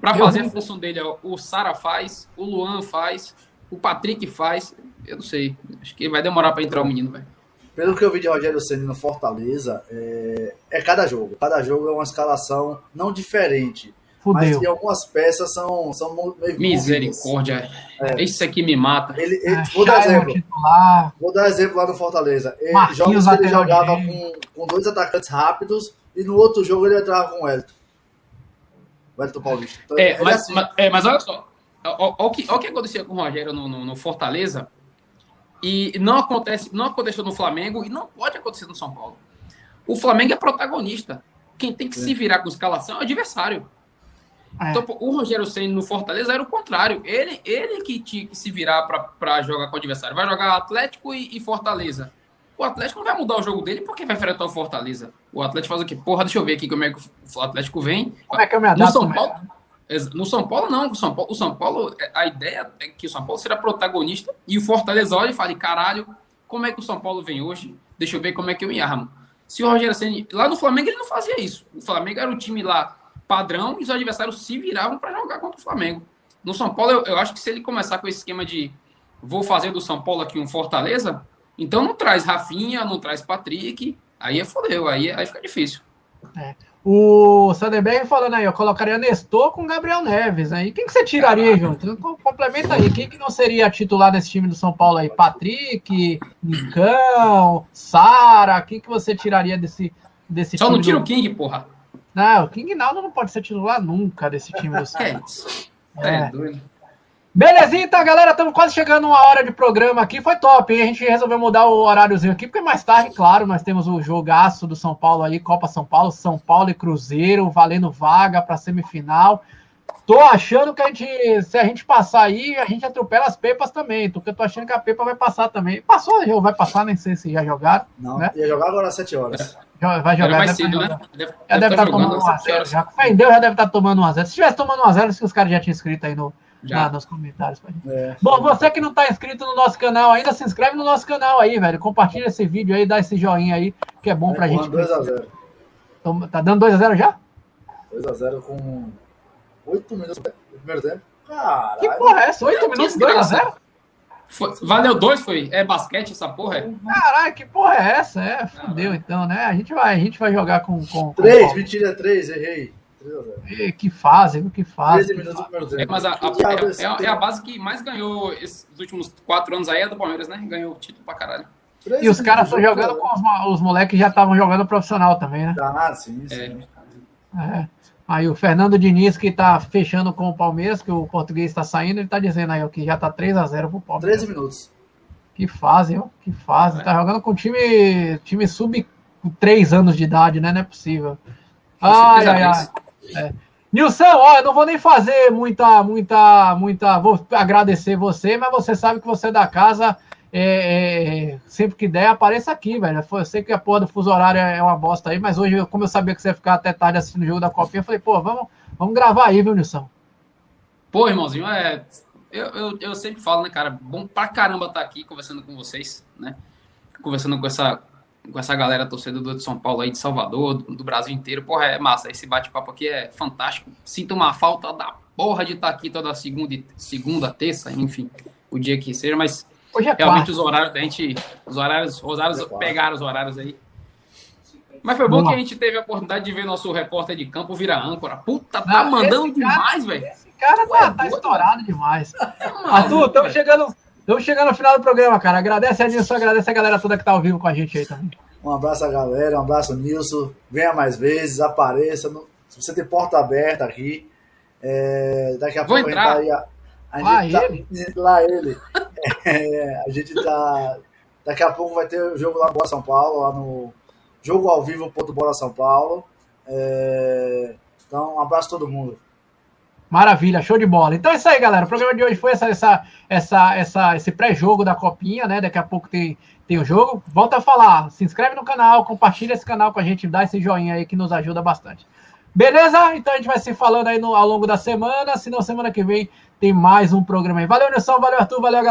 para fazer a função dele, o Sara faz, o Luan faz, o Patrick faz. Eu não sei. Acho que vai demorar para entrar o menino, velho. Pelo que eu vi de Rogério Senna no Fortaleza, é, é cada jogo. Cada jogo é uma escalação não diferente. Fudeu. Mas que algumas peças são, são meio Misericórdia. É. Isso aqui me mata. Ele, ele, ah, vou dar exemplo. Vou dar exemplo lá no Fortaleza. Ele, jogos que ele jogava com, com dois atacantes rápidos e no outro jogo ele entrava com o Elton. O Elton Paulista. Então, é, mas, assim. mas, é, mas olha só. Olha o que, que acontecia com o Rogério no, no, no, Fortaleza e não acontece, não aconteceu no Flamengo e não pode acontecer no São Paulo. O Flamengo é protagonista. Quem tem que é. se virar com escalação é o adversário. É. Então, o Rogério Senna no Fortaleza era o contrário. Ele, ele que tinha que se virar para jogar com o adversário. Vai jogar Atlético e, e, Fortaleza. O Atlético não vai mudar o jogo dele porque vai enfrentar o Fortaleza. O Atlético faz o quê? Porra, deixa eu ver aqui como é que o Atlético vem. Como é que eu me adapto? No São Paulo, no São Paulo não. O São Paulo, o São Paulo, a ideia é que o São Paulo será protagonista e o Fortaleza olha e fala, caralho, como é que o São Paulo vem hoje? Deixa eu ver como é que eu me armo. Se o Rogério Senna... Lá no Flamengo ele não fazia isso. O Flamengo era o time lá padrão e os adversários se viravam para jogar contra o Flamengo. No São Paulo, eu, eu, acho que se ele começar com esse esquema de vou fazer do São Paulo aqui um Fortaleza, então não traz Rafinha, não traz Patrick, aí é fodeu, aí, aí fica difícil. É. O Sanderberg falando aí, eu colocaria Nestor com Gabriel Neves. Aí. Quem que você tiraria junto? Complementa aí. Quem que não seria titular desse time do São Paulo aí? Patrick, Nicão, Sara. Quem que você tiraria desse, desse Só time? Só não tira do... o King, porra. Não, o King Naldo não pode ser titular nunca desse time do Santos. é, é. é doido. Belezinha, então, galera, estamos quase chegando uma hora de programa aqui. Foi top, hein? A gente resolveu mudar o horáriozinho aqui, porque mais tarde, claro, nós temos o jogaço do São Paulo aí, Copa São Paulo, São Paulo e Cruzeiro, valendo vaga para semifinal. Tô achando que a gente, se a gente passar aí, a gente atropela as pepas também, porque eu tô achando que a pepa vai passar também. Passou, já vai passar, nem sei se já jogaram. Não, né? ia jogar agora às 7 horas. Vai jogar. mais cedo, né? Deve, já deve, estar tá tomando 1x0. Já, já deve estar tá tomando 1x0. Se tivesse tomando 1x0, se os caras já tinham inscrito aí no, na, nos comentários. É. Bom, você que não está inscrito no nosso canal ainda, se inscreve no nosso canal aí, velho. Compartilha esse vídeo aí, dá esse joinha aí, que é bom é, pra gente. 2x0. Tá dando 2x0 já? 2x0 com 8 minutos do primeiro tempo. Caralho. Que porra é essa? 8 minutos 2x0? Foi, valeu dois, foi? É basquete essa porra? É? Caralho, que porra é essa? É, fudeu então, né? A gente vai, a gente vai jogar com. com três, com... mentira, três, errei. E, que fase, que fase. É, mas a, a, é, é, a base que mais ganhou esses últimos quatro anos aí é do Palmeiras, né? Ganhou título pra caralho. E os caras estão jogando com os, os moleques já estavam jogando profissional também, né? Ah, sim, sim. É. é. Aí o Fernando Diniz, que tá fechando com o Palmeiras, que o português está saindo, ele tá dizendo aí ó, que já tá 3 a 0 pro Palmeiras. 13 minutos. Que fase, ó, que fase. Tá jogando com time, time sub 3 anos de idade, né? Não é possível. Ai, ai, ai. É. Nilson, ó, eu não vou nem fazer muita, muita, muita. Vou agradecer você, mas você sabe que você é da casa. É, é, sempre que der, apareça aqui, velho. Eu sei que a porra do fuso horário é uma bosta aí, mas hoje, como eu sabia que você ia ficar até tarde assistindo o jogo da Copinha, eu falei, pô, vamos, vamos gravar aí, viu, Nilson? Pô, irmãozinho, é. Eu, eu, eu sempre falo, né, cara? Bom pra caramba estar aqui conversando com vocês, né? Conversando com essa, com essa galera torcedora de São Paulo aí, de Salvador, do, do Brasil inteiro. Porra, é massa. Esse bate-papo aqui é fantástico. Sinto uma falta da porra de estar aqui toda segunda, segunda, terça, enfim, o dia que seja, mas Hoje é realmente quarta. os horários da gente. Os horários, os horários pegaram os horários aí. Mas foi bom que a gente teve a oportunidade de ver nosso repórter de campo virar âncora. Puta, tá Não, mandando demais, velho. Esse cara Ué, tá, tá estourado demais. Maluco, Arthur, estamos chegando, estamos chegando no final do programa, cara. Agradece a Nilson, agradece a galera toda que tá ao vivo com a gente aí também. Um abraço à galera, um abraço Nilson. Venha mais vezes, apareça. No- Se você tem porta aberta aqui, é, daqui a Vou pouco entrar. a gente tá aí. A, a Lá gente tá- ele. lá ele. É, a gente tá. Daqui a pouco vai ter o jogo lá no Boa São Paulo, lá no Jogo ao Vivo ponto Bola São Paulo. É, então, um abraço a todo mundo. Maravilha, show de bola. Então é isso aí, galera. O programa de hoje foi essa, essa, essa, essa, esse pré-jogo da Copinha, né? Daqui a pouco tem, tem o jogo. Volta a falar, se inscreve no canal, compartilha esse canal com a gente, dá esse joinha aí que nos ajuda bastante. Beleza? Então a gente vai se falando aí no, ao longo da semana. Se não, semana que vem tem mais um programa aí. Valeu, Nilson. Valeu, Arthur. Valeu, galera.